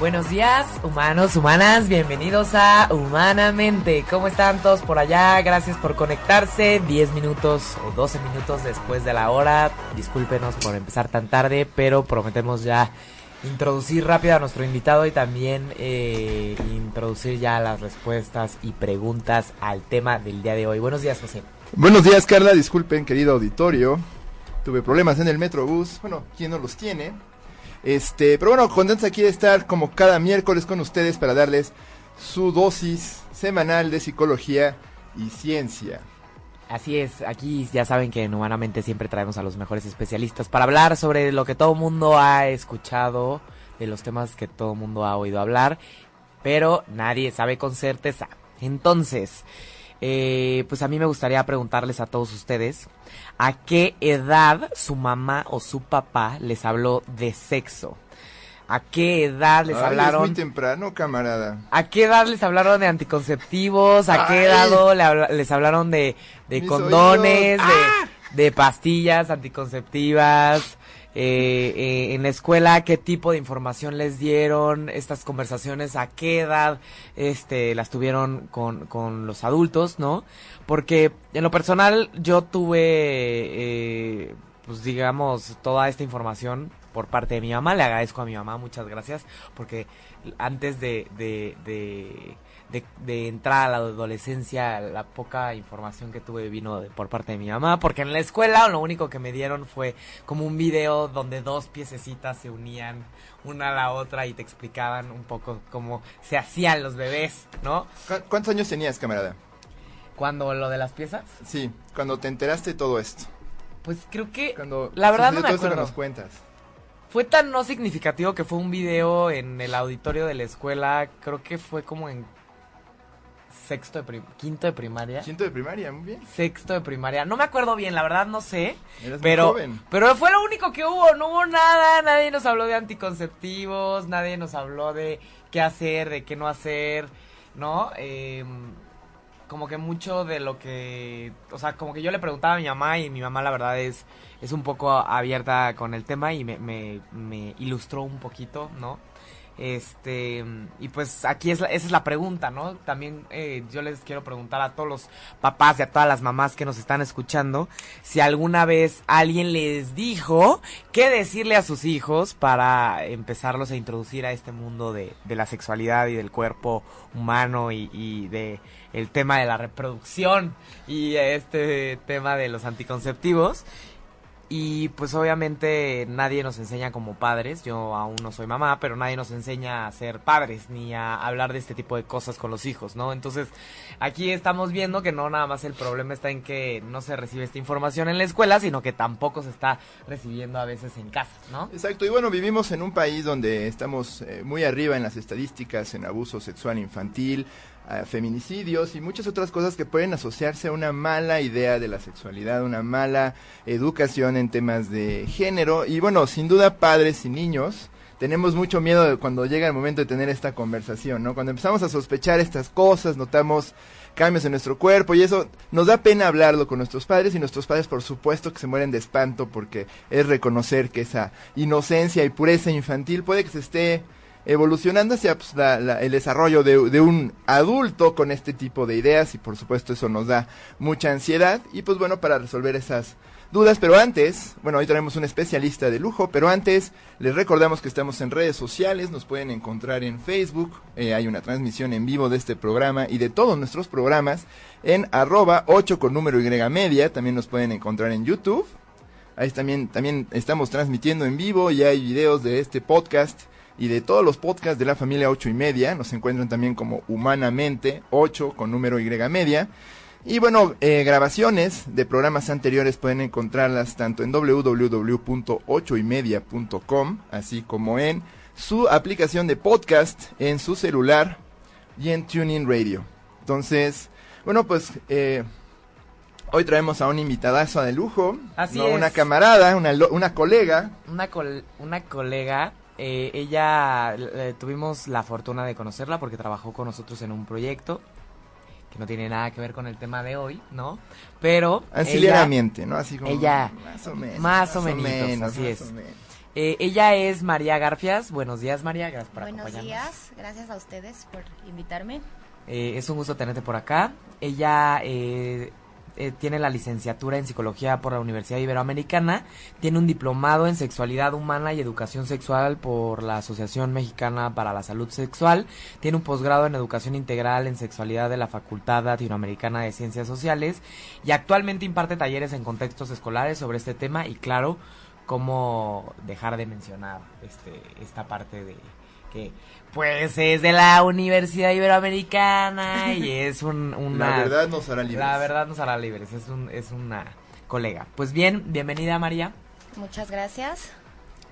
Buenos días, humanos, humanas, bienvenidos a Humanamente. ¿Cómo están todos por allá? Gracias por conectarse. 10 minutos o 12 minutos después de la hora. Discúlpenos por empezar tan tarde, pero prometemos ya introducir rápido a nuestro invitado y también eh, introducir ya las respuestas y preguntas al tema del día de hoy. Buenos días, José. Buenos días, Carla. Disculpen, querido auditorio. Tuve problemas en el Metrobús. Bueno, ¿quién no los tiene? Este, pero bueno, contentos aquí de estar como cada miércoles con ustedes para darles su dosis semanal de psicología y ciencia. Así es, aquí ya saben que en Humanamente siempre traemos a los mejores especialistas para hablar sobre lo que todo mundo ha escuchado, de los temas que todo mundo ha oído hablar, pero nadie sabe con certeza. Entonces, eh, pues a mí me gustaría preguntarles a todos ustedes, ¿a qué edad su mamá o su papá les habló de sexo? ¿A qué edad les Ay, hablaron? Es muy temprano, camarada. ¿A qué edad les hablaron de anticonceptivos? ¿A qué edad les hablaron de, de condones, de, de pastillas anticonceptivas? Eh, eh, en la escuela, ¿qué tipo de información les dieron? Estas conversaciones, ¿a qué edad este, las tuvieron con, con los adultos, no? Porque en lo personal yo tuve, eh, pues digamos, toda esta información por parte de mi mamá. Le agradezco a mi mamá, muchas gracias, porque antes de, de, de, de, de entrar a la adolescencia, la poca información que tuve vino de- por parte de mi mamá, porque en la escuela lo único que me dieron fue como un video donde dos piececitas se unían una a la otra y te explicaban un poco cómo se hacían los bebés, ¿no? ¿Cu- ¿Cuántos años tenías, camarada? Cuando lo de las piezas, Sí, cuando te enteraste de todo esto. pues creo que Cuando la verdad no me todo esto que acuerdo. nos cuentas. Fue tan no significativo que fue un video en el auditorio de la escuela, creo que fue como en sexto de prim- quinto de primaria. Quinto de primaria, muy bien. Sexto de primaria. No me acuerdo bien, la verdad no sé. Muy Pero, joven. pero fue lo único que hubo, no hubo nada, nadie nos habló de anticonceptivos, nadie nos habló de qué hacer, de qué no hacer, ¿no? Eh, como que mucho de lo que, o sea, como que yo le preguntaba a mi mamá y mi mamá la verdad es, es un poco abierta con el tema y me, me, ilustró un poquito, ¿no? Este, y pues aquí es la- esa es la pregunta, ¿no? También eh, yo les quiero preguntar a todos los papás y a todas las mamás que nos están escuchando si alguna vez alguien les dijo qué decirle a sus hijos para empezarlos a introducir a este mundo de, de la sexualidad y del cuerpo humano y, y de el tema de la reproducción y este tema de los anticonceptivos. Y pues obviamente nadie nos enseña como padres, yo aún no soy mamá, pero nadie nos enseña a ser padres ni a hablar de este tipo de cosas con los hijos, ¿no? Entonces aquí estamos viendo que no nada más el problema está en que no se recibe esta información en la escuela, sino que tampoco se está recibiendo a veces en casa, ¿no? Exacto, y bueno, vivimos en un país donde estamos eh, muy arriba en las estadísticas en abuso sexual infantil, a feminicidios y muchas otras cosas que pueden asociarse a una mala idea de la sexualidad, una mala educación en temas de género. Y bueno, sin duda padres y niños tenemos mucho miedo de cuando llega el momento de tener esta conversación, ¿no? Cuando empezamos a sospechar estas cosas, notamos cambios en nuestro cuerpo y eso nos da pena hablarlo con nuestros padres y nuestros padres por supuesto que se mueren de espanto porque es reconocer que esa inocencia y pureza infantil puede que se esté evolucionando hacia pues, la- el desarrollo de, de un adulto con este tipo de ideas y por supuesto eso nos da mucha ansiedad y pues bueno para resolver esas dudas, pero antes, bueno, hoy tenemos un especialista de lujo, pero antes les recordamos que estamos en redes sociales, nos pueden encontrar en Facebook, eh, hay una transmisión en vivo de este programa y de todos nuestros programas en arroba 8 con número Y media, también nos pueden encontrar en YouTube. Ahí también, también estamos transmitiendo en vivo y hay videos de este podcast y de todos los podcasts de la familia 8 y media. Nos encuentran también como Humanamente 8 con número Y media. Y bueno, eh, grabaciones de programas anteriores pueden encontrarlas tanto en www.8ymedia.com, así como en su aplicación de podcast en su celular y en Tuning Radio. Entonces, bueno, pues eh, hoy traemos a un invitadazo de lujo, Así ¿no? es. una camarada, una, una colega. Una, col- una colega, eh, ella eh, tuvimos la fortuna de conocerla porque trabajó con nosotros en un proyecto que no tiene nada que ver con el tema de hoy, ¿no? Pero ella, Ancilleramente, ¿no? Así como. ella- Más o menos. más o menitos, así más es. o menos. eh, ella es María Garfias. Buenos días, María. Gracias por Buenos días, gracias a ustedes por invitarme. Eh, es un gusto tenerte por acá. Ella eh, tiene la licenciatura en psicología por la Universidad Iberoamericana, tiene un diplomado en sexualidad humana y educación sexual por la Asociación Mexicana para la Salud Sexual, tiene un posgrado en educación integral en sexualidad de la Facultad Latinoamericana de Ciencias Sociales y actualmente imparte talleres en contextos escolares sobre este tema y claro, cómo dejar de mencionar este esta parte de que pues es de la Universidad Iberoamericana y es un, una... La verdad nos hará libres. La verdad nos hará libres, es, un, es una colega. Pues bien, bienvenida María. Muchas gracias.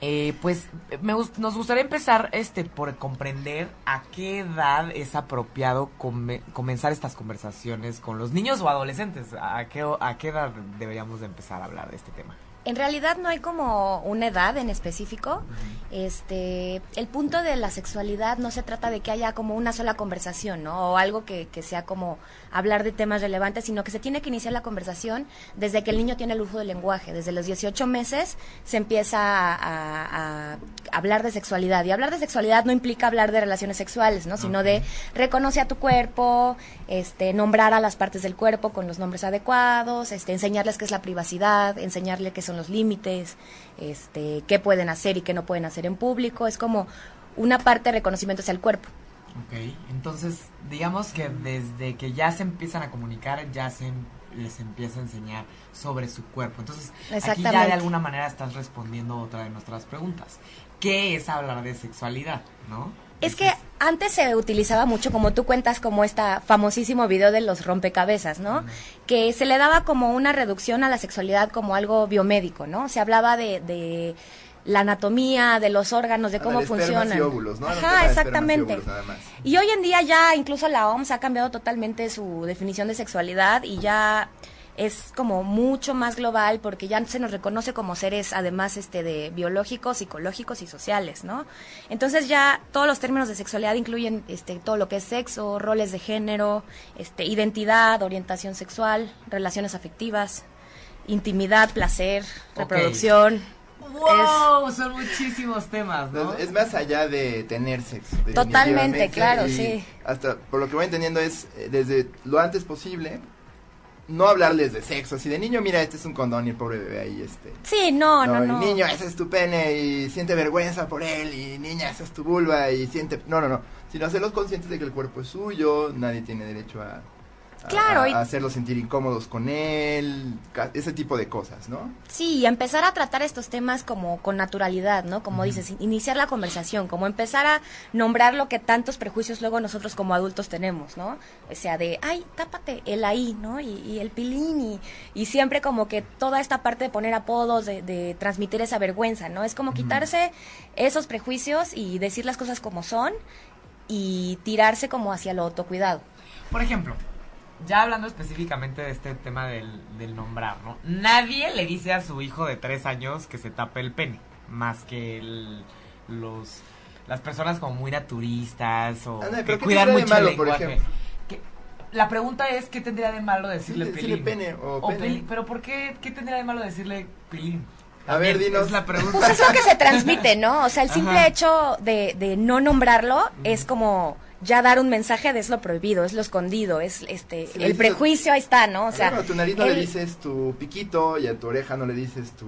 Eh, pues me, gust- nos gustaría empezar este por comprender a qué edad es apropiado come- comenzar estas conversaciones con los niños o adolescentes. ¿A qué, ¿A qué edad deberíamos de empezar a hablar de este tema? En realidad no hay como una edad en específico. Este, el punto de la sexualidad no se trata de que haya como una sola conversación, ¿no? O algo que, que sea como hablar de temas relevantes, sino que se tiene que iniciar la conversación desde que el niño tiene el uso del lenguaje. Desde los 18 meses se empieza a, a- a hablar de sexualidad. Y hablar de sexualidad no implica hablar de relaciones sexuales, ¿no? Sino de reconoce a tu cuerpo, este, nombrar a las partes del cuerpo con los nombres adecuados, este, enseñarles qué es la privacidad, enseñarles qué son los límites, este, qué pueden hacer y qué no pueden hacer en público. Es como una parte de reconocimiento hacia el cuerpo. Ok, entonces digamos que desde que ya se empiezan a comunicar ya se em- les empieza a enseñar sobre su cuerpo. Entonces aquí ya de alguna manera estás respondiendo otra de nuestras preguntas. ¿Qué es hablar de sexualidad? ¿No? Es que antes se utilizaba mucho, como tú cuentas, como este famosísimo video de los rompecabezas, ¿no? Que se le daba como una reducción a la sexualidad como algo biomédico, ¿no? Se hablaba de, de la anatomía, de los órganos, de cómo funcionan. y óvulos, ¿no? Ajá, y exactamente. Y hoy en día ya incluso la OMS ha cambiado totalmente su definición de sexualidad y ya es como mucho más global porque ya se nos reconoce como seres además este de biológicos, psicológicos y sociales, ¿no? Entonces ya todos los términos de sexualidad incluyen este todo lo que es sexo, roles de género, este identidad, orientación sexual, relaciones afectivas, intimidad, placer, reproducción. ¡Wow! Son muchísimos temas, ¿no? Es más allá de tener sexo. Totalmente, claro, sí. Hasta, por lo que voy entendiendo, es eh, desde lo antes posible, no hablarles de sexo. Así de niño, mira, este es un condón y el pobre bebé ahí, este. Sí, no, no, y no. niño, ese es tu pene y siente vergüenza por él. Y niña, esa es tu vulva y siente. No, no, no. Sino hacerlos conscientes de que el cuerpo es suyo, nadie tiene derecho a. Claro, a, hacerlos sentir incómodos con él, ese tipo de cosas, ¿no? Sí, y empezar a tratar estos temas como con naturalidad, ¿no? Como dices, iniciar la conversación, como empezar a nombrar lo que tantos prejuicios luego nosotros como adultos tenemos, ¿no? O sea, de, ay, tápate el ahí, ¿no? Y, y el pilín, y, y siempre como que toda esta parte de poner apodos, de, de transmitir esa vergüenza, ¿no? Es como quitarse esos prejuicios y decir las cosas como son y tirarse como hacia lo autocuidado. Por ejemplo, ya hablando específicamente de este tema del, del nombrar, ¿no? Nadie le dice a su hijo de tres años que se tape el pene, más que el- los las personas como muy naturistas o que pero ¿qué cuidan mucho el malo, por lenguaje. ejemplo? Que- la pregunta es, ¿qué tendría de malo decirle Sí, decirle pene o pene. peli- pero ¿por qué, qué tendría de malo decirle pilín? A ver, dinos. Es la pregunta. Pues es lo que se transmite, ¿no? O sea, el simple Ajá. hecho de, de no nombrarlo es como ya dar un mensaje de es lo prohibido, es lo escondido, es este el prejuicio ahí está, ¿no? O sea, a tu nariz no le dices tu piquito y a tu oreja no le dices tu...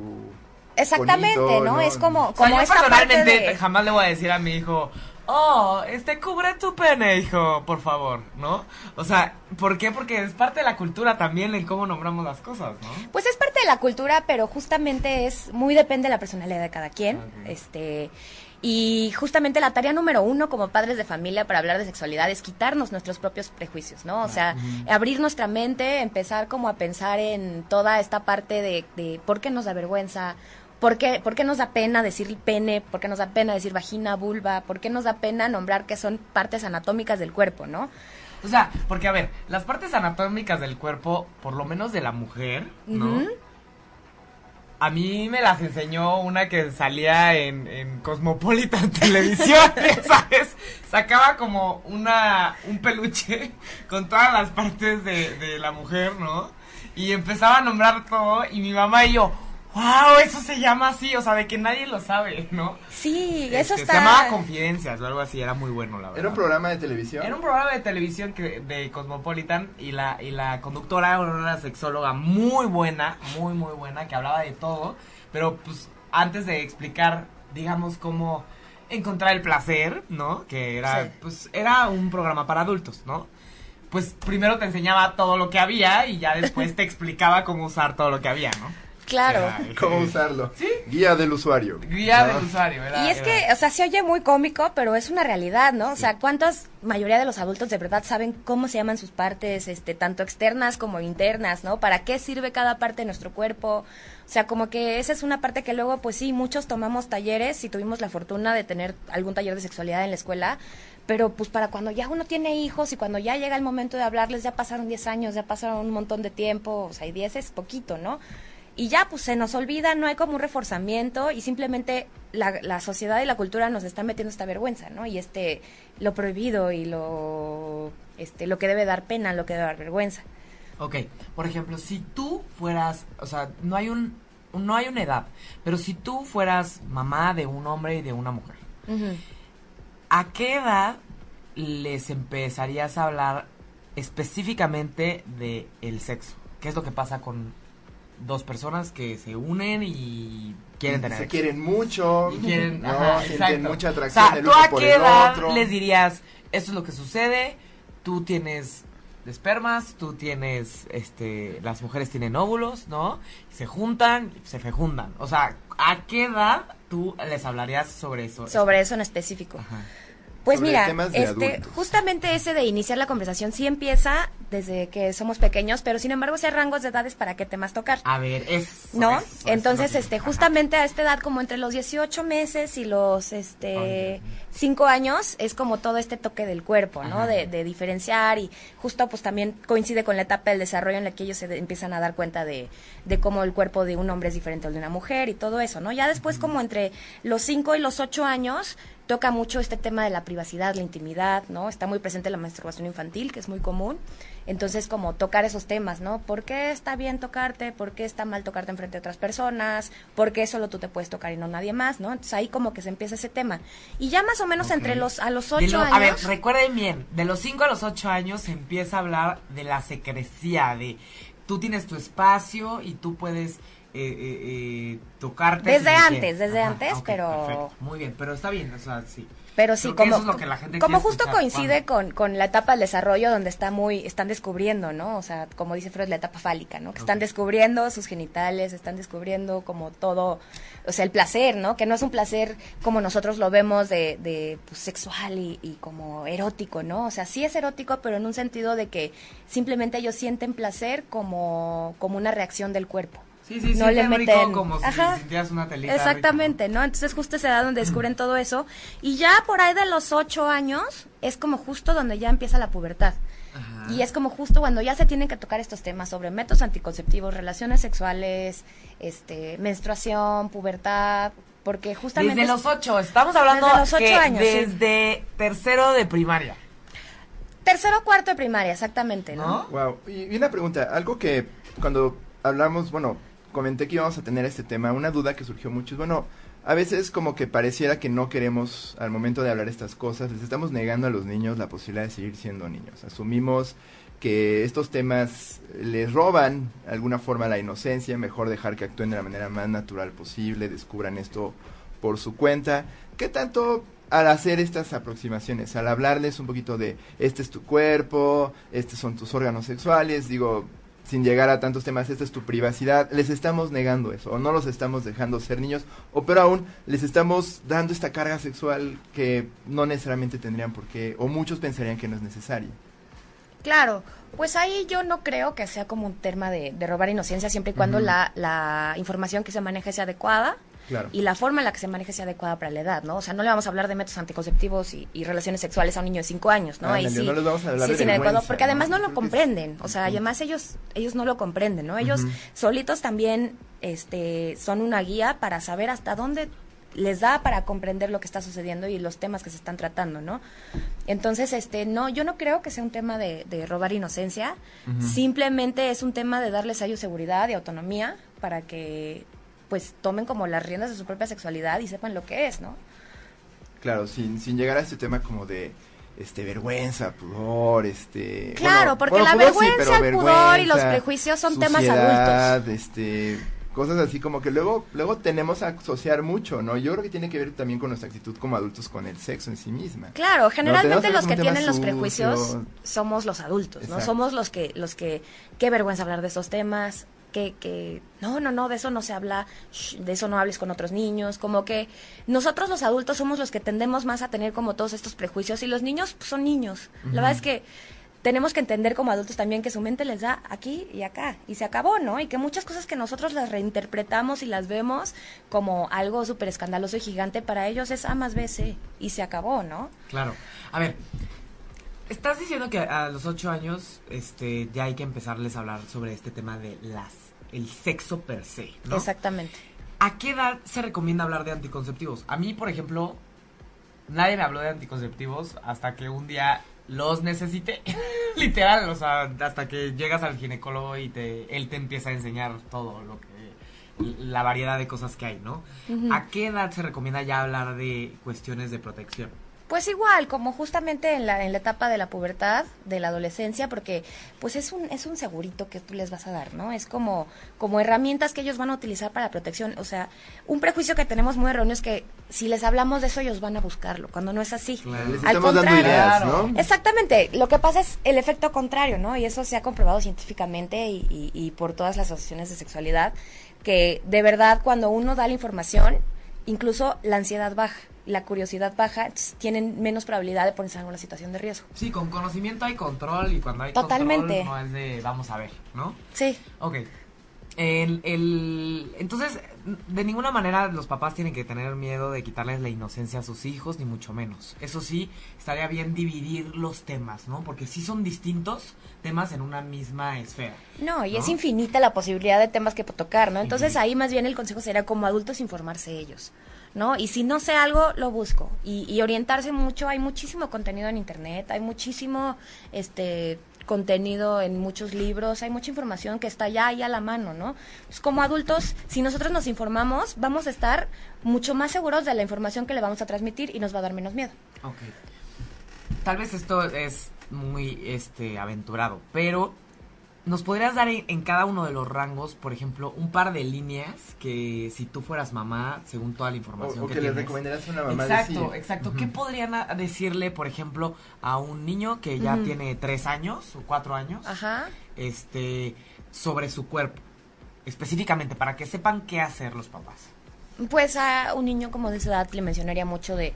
exactamente, ¿no? ¿no? Es como O sea, como yo esta parte de jamás le voy a decir a mi hijo, oh, este, cubre tu pene, hijo, por favor, ¿no? O sea, ¿por qué? Porque es parte de la cultura también en cómo nombramos las cosas, ¿no? Pues es parte de la cultura, pero justamente es muy depende de la personalidad de cada quien. Ok. Este y justamente la tarea número uno como padres de familia para hablar de sexualidad es quitarnos nuestros propios prejuicios, ¿no? O sea, abrir nuestra mente, empezar como a pensar en toda esta parte de, de por qué nos da vergüenza, por qué, por qué nos da pena decir pene, por qué nos da pena decir vagina, vulva, por qué nos da pena nombrar que son partes anatómicas del cuerpo, ¿no? O sea, porque a ver, las partes anatómicas del cuerpo, por lo menos de la mujer, ¿no? A mí me las enseñó una que salía en, en Cosmopolitan Televisión, ¿sabes? Sacaba como una un peluche con todas las partes de, de la mujer, ¿no? Y empezaba a nombrar todo y mi mamá y yo, wow, eso se llama así, o sea, de que nadie lo sabe, ¿no? Sí, eso Este, está Se llamaba Confidencias o algo así, era muy bueno, la verdad. ¿Era un programa de televisión? Era un programa de televisión que, de Cosmopolitan y la, y la conductora era una sexóloga muy buena, muy, muy buena, que hablaba de todo. Pero pues antes de explicar, digamos, cómo encontrar el placer, ¿no? Que era, Sí. pues, era un programa para adultos, ¿no? Pues primero te enseñaba todo lo que había y ya después te explicaba cómo usar todo lo que había, ¿no? Claro. ¿Cómo usarlo? Sí. Guía del usuario. Guía Ah. del usuario, era- Y es que, o sea, se oye muy cómico, pero es una realidad, ¿no? O sea, ¿cuántas mayoría de los adultos de verdad saben cómo se llaman sus partes, este, tanto externas como internas, ¿no? ¿Para qué sirve cada parte de nuestro cuerpo? O sea, como que esa es una parte que luego, pues sí, muchos tomamos talleres y tuvimos la fortuna de tener algún taller de sexualidad en la escuela, pero pues para cuando ya uno tiene hijos y cuando ya llega el momento de hablarles, ya pasaron 10 años, ya pasaron un montón de tiempo, o sea, y 10 es poquito, ¿no? Y ya, pues se nos olvida, no hay como un reforzamiento y simplemente la, la sociedad y la cultura nos están metiendo esta vergüenza, ¿no? Y este, lo prohibido y lo, este, lo que debe dar pena, lo que debe dar vergüenza. Ok, por ejemplo, si tú fueras, o sea, no hay un, no hay una edad, pero si tú fueras mamá de un hombre y de una mujer. ¿a qué edad les empezarías a hablar específicamente de el sexo? ¿Qué es lo que pasa con dos personas que se unen y quieren tener Se quieren mucho. y quieren, no, ajá, sienten exacto. mucha O atracción sea, el ¿tú uno a por qué el edad otro. les dirías, esto es lo que sucede, tú tienes espermas, tú tienes, este, las mujeres tienen óvulos, ¿no? Se juntan, se fecundan. O sea, ¿a qué edad tú les hablarías sobre eso? Sobre eso en específico. Ajá. Pues mira, este, adultos. justamente ese de iniciar la conversación sí empieza desde que somos pequeños, pero sin embargo, si hay rangos de edades para qué temas tocar. A ver, es... ¿No? eso, eso Entonces, este, ajá. justamente a esta edad, como entre los 18 meses y los, este, 5 años, es como todo este toque del cuerpo, ¿no? De, de diferenciar y justo, pues también coincide con la etapa del desarrollo en la que ellos se de- empiezan a dar cuenta de, de cómo el cuerpo de un hombre es diferente al de una mujer y todo eso, ¿no? Ya después, como entre los 5 y los 8 años, toca mucho este tema de la privacidad, la intimidad, ¿no? Está muy presente la masturbación infantil, que es muy común. Entonces, como tocar esos temas, ¿no? ¿Por qué está bien tocarte? ¿Por qué está mal tocarte enfrente de otras personas? ¿Por qué solo tú te puedes tocar y no nadie más, ¿no? Entonces ahí como que se empieza ese tema. Y ya más o menos entre los a los ocho lo- años. A ver, recuerden bien, de los 5 a los 8 años se empieza a hablar de la secrecía, de tú tienes tu espacio y tú puedes eh, eh, eh, tocarte. Desde antes, desde Ajá, antes, pero- perfecto. Muy bien, pero está bien, o sea, sí. Pero sí, Creo como, eso es lo que la gente como justo escuchar, coincide con, con la etapa del desarrollo donde está muy, están descubriendo, ¿no? O sea, como dice Freud, la etapa fálica, ¿no? Que están descubriendo sus genitales, están descubriendo como todo, o sea, el placer, ¿no? Que no es un placer como nosotros lo vemos de, de pues, sexual y, y como erótico, ¿no? O sea, sí es erótico, pero en un sentido de que simplemente ellos sienten placer como, como una reacción del cuerpo. Sí, sí, no sí, le meten- como si Ajá. sintieras una telita. Exactamente, ¿no? Entonces justo esa edad donde descubren todo eso. Y ya por ahí de los ocho años es como justo donde ya empieza la pubertad. Ajá. Y es como justo cuando ya se tienen que tocar estos temas sobre métodos anticonceptivos, relaciones sexuales, este, menstruación, pubertad, porque justamente... Desde es- los 8, estamos hablando Desde los ocho que años, sí. desde tercero de primaria, Tercero o cuarto de primaria, exactamente, ¿no? ¿no? Wow. Y, y una pregunta, algo que cuando hablamos, bueno, comenté que íbamos a tener este tema, una duda que surgió mucho es, bueno, a veces como que pareciera que no queremos, al momento de hablar estas cosas, les estamos negando a los niños la posibilidad de seguir siendo niños. Asumimos que estos temas les roban de alguna forma la inocencia, mejor dejar que actúen de la manera más natural posible, descubran esto por su cuenta. ¿Qué tanto al hacer estas aproximaciones, al hablarles un poquito de este es tu cuerpo, estos son tus órganos sexuales, digo, sin llegar a tantos temas, esta es tu privacidad, les estamos negando eso, o no los estamos dejando ser niños, o pero aún les estamos dando esta carga sexual que no necesariamente tendrían por qué, o muchos pensarían que no es necesaria. Claro, pues ahí yo no creo que sea como un tema de, de robar inocencia siempre y cuando la, la información que se maneje sea adecuada y la forma en la que se maneje sea adecuada para la edad, ¿no? O sea, no le vamos a hablar de métodos anticonceptivos y, relaciones sexuales a un niño de 5 años, ¿no? Ahí sí, no les vamos a hablar de porque además no, lo comprenden, o sea, además ellos ellos no lo comprenden, ¿no? Ellos solitos también este son una guía para saber hasta dónde les da para comprender lo que está sucediendo y los temas que se están tratando, ¿no? Entonces, este, no, yo no creo que sea un tema de, robar inocencia, simplemente es un tema de darles a ellos seguridad y autonomía para que pues tomen como las riendas de su propia sexualidad y sepan lo que es, ¿no? Claro, sin, sin llegar a este tema como de este vergüenza, pudor, este Claro, porque la vergüenza, el pudor y los prejuicios son temas adultos. este cosas así como que luego luego tenemos a asociar mucho, ¿no? Yo creo que tiene que ver también con nuestra actitud como adultos con el sexo en sí misma. Claro, generalmente los que tienen los prejuicios somos los adultos, ¿no? Somos los que los que qué vergüenza hablar de esos temas, que, que no, no, no, de eso no se habla, de eso no hables con otros niños, como que nosotros los adultos somos los que tendemos más a tener como todos estos prejuicios y los niños pues, son niños. La verdad es que tenemos que entender como adultos también que su mente les da aquí y acá y se acabó, ¿no? Y que muchas cosas que nosotros las reinterpretamos y las vemos como algo súper escandaloso y gigante para ellos es A más B, C y se acabó, ¿no? Claro. A ver, Estás diciendo que a los ocho años este, ya hay que empezarles a hablar sobre este tema de las el sexo per se, ¿no? Exactamente. ¿A qué edad se recomienda hablar de anticonceptivos? A mí, por ejemplo, nadie me habló de anticonceptivos hasta que un día los necesité. Literal, o sea, hasta que llegas al ginecólogo y te, él te empieza a enseñar todo lo que la variedad de cosas que hay, ¿no? ¿A qué edad se recomienda ya hablar de cuestiones de protección? Pues igual, como justamente en la, en la etapa de la pubertad, de la adolescencia, porque pues es un, es un segurito que tú les vas a dar, ¿no? Es como, como herramientas que ellos van a utilizar para la protección. O sea, un prejuicio que tenemos muy erróneo es que si les hablamos de eso, ellos van a buscarlo, cuando no es así. Al contrario, ¿no? Exactamente, lo que pasa es el efecto contrario, ¿no? Y eso se ha comprobado científicamente y, y por todas las asociaciones de sexualidad, que de verdad cuando uno da la información, incluso la ansiedad baja la curiosidad baja, tienen menos probabilidad de ponerse en alguna situación de riesgo. Sí, con conocimiento hay control y cuando hay Totalmente. control no es de vamos a ver, ¿no? Sí. Ok. El, el, entonces, de ninguna manera los papás tienen que tener miedo de quitarles la inocencia a sus hijos, ni mucho menos. Eso sí, estaría bien dividir los temas, ¿no? Porque sí son distintos temas en una misma esfera. No, y es infinita la posibilidad de temas que tocar, ¿no? Entonces ahí más bien el consejo sería como adultos informarse ellos. ¿no? Y si no sé algo, lo busco. Y, orientarse mucho, hay muchísimo contenido en internet, hay muchísimo este contenido en muchos libros, hay mucha información que está ya ahí a la mano, ¿no? Pues como adultos, si nosotros nos informamos, vamos a estar mucho más seguros de la información que le vamos a transmitir y nos va a dar menos miedo. Ok. Tal vez esto es muy este aventurado, pero ¿Nos podrías dar en, cada uno de los rangos, por ejemplo, un par de líneas que si tú fueras mamá, según toda la información o, que, le recomendarías a una mamá Exacto, exacto. ¿Qué podrían decirle, por ejemplo, a un niño que ya tiene tres años o cuatro años, Ajá. este, sobre su cuerpo, específicamente para que sepan qué hacer los papás? Pues a un niño como de esa edad le mencionaría mucho de,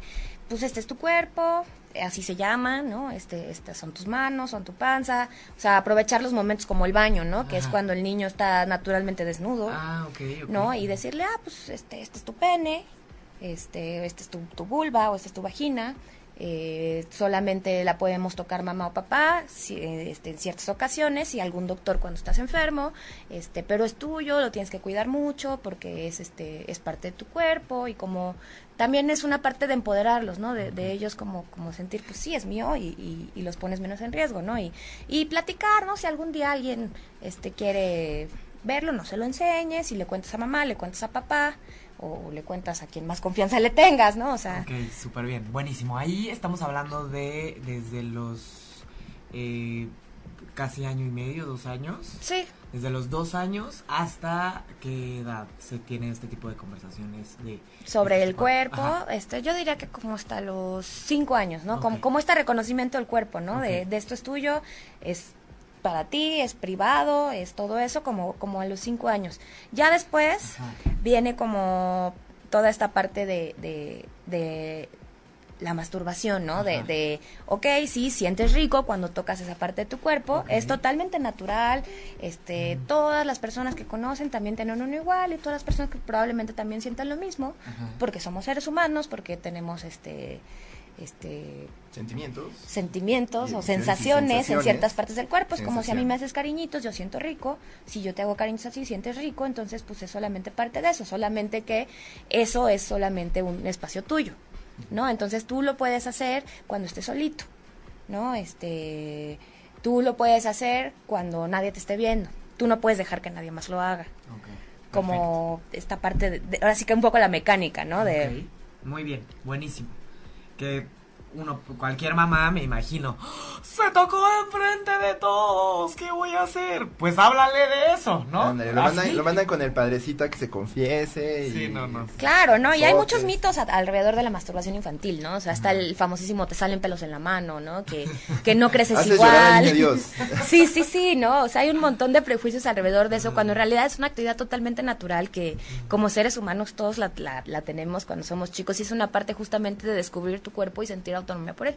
pues este es tu cuerpo, así se llama, ¿no? Este, estas son tus manos, son tu panza, o sea, aprovechar los momentos como el baño, ¿no? Que es cuando el niño está naturalmente desnudo, ah, ok. ¿no? Y decirle, ah, pues este, este es tu pene, este, este es tu, tu vulva o esta es tu vagina, eh, solamente la podemos tocar mamá o papá si, este, en ciertas ocasiones y algún doctor cuando estás enfermo este pero es tuyo lo tienes que cuidar mucho porque es este es parte de tu cuerpo y como también es una parte de empoderarlos no de, ellos como como sentir pues sí es mío y, y, los pones menos en riesgo no y, y platicar no si algún día alguien este quiere verlo no se lo enseñes si le cuentas a mamá le cuentas a papá o le cuentas a quien más confianza le tengas, ¿no? O sea. Ok, súper bien, buenísimo. Ahí estamos hablando de desde los eh, casi año y medio, dos años. Sí. Desde los dos años hasta qué edad se tiene este tipo de conversaciones de sobre este el cuerpo, Ajá. este, yo diría que como hasta los cinco años, ¿no? Como, como este reconocimiento del cuerpo, ¿no? De, de esto es tuyo, es para ti, es privado, es todo eso, como, como a los cinco años. Ya después Ajá. viene como toda esta parte de, de, de la masturbación, ¿no? De, de, ok, sí, sientes rico cuando tocas esa parte de tu cuerpo, es totalmente natural, este, todas las personas que conocen también tienen uno igual y todas las personas que probablemente también sientan lo mismo, Ajá. porque somos seres humanos, porque tenemos este, este, Sentimientos. sentimientos Y o diferentes sensaciones, en sensaciones. ciertas partes del cuerpo. Es como si a mí Sensaciones. me haces cariñitos, yo siento rico. Si yo te hago cariños así, sientes rico. Entonces, pues es solamente parte de eso. Solamente que eso es solamente un espacio tuyo, ¿no? Entonces tú lo puedes hacer cuando estés solito, ¿no? Este, tú lo puedes hacer cuando nadie te esté viendo. Tú no puedes dejar que nadie más lo haga. Como esta parte, de, de- ahora sí que un poco la mecánica, ¿no? De, Muy bien, buenísimo. Que uno, cualquier mamá, me imagino, se tocó enfrente de todos, ¿qué voy a hacer? Pues háblale de eso, ¿no? Ándale, lo, mandan, lo mandan con el padrecito a que se confiese. Sí, no, no. Claro, ¿no? Y hay muchos mitos a- alrededor de la masturbación infantil, ¿no? O sea, está el famosísimo te salen pelos en la mano, ¿no? Que, que no creces Haces igual. niño Dios. Sí, sí, sí, ¿no? O sea, hay un montón de prejuicios alrededor de eso, cuando en realidad es una actividad totalmente natural que como seres humanos todos la, la, la tenemos cuando somos chicos y es una parte justamente de descubrir tu cuerpo y sentir autonomía por él.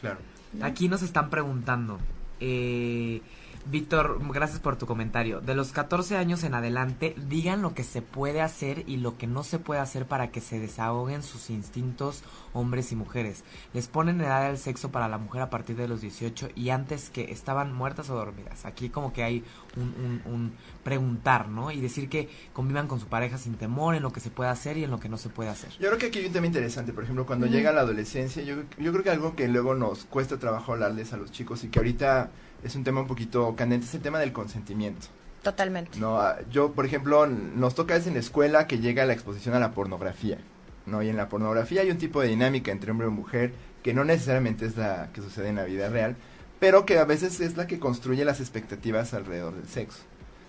Claro. Aquí nos están preguntando, eh, Víctor, gracias por tu comentario. De los 14 años en adelante, digan lo que se puede hacer y lo que no se puede hacer para que se desahoguen sus instintos hombres y mujeres. Les ponen edad al sexo para la mujer a partir de los 18 y antes que estaban muertas o dormidas. Aquí como que hay un, un- un preguntar, ¿no? Y decir que convivan con su pareja sin temor en lo que se puede hacer y en lo que no se puede hacer. Yo creo que aquí hay un tema interesante, por ejemplo, cuando llega la adolescencia, yo, yo creo que algo que luego nos cuesta trabajo hablarles a los chicos y que ahorita es un tema un poquito candente, es el tema del consentimiento. Totalmente. No, ah, yo, por ejemplo, nos toca es en la escuela que llega la exposición a la pornografía, ¿no? Y en la pornografía hay un tipo de dinámica entre hombre y mujer que no necesariamente es la que sucede en la vida real, pero que a veces es la que construye las expectativas alrededor del sexo.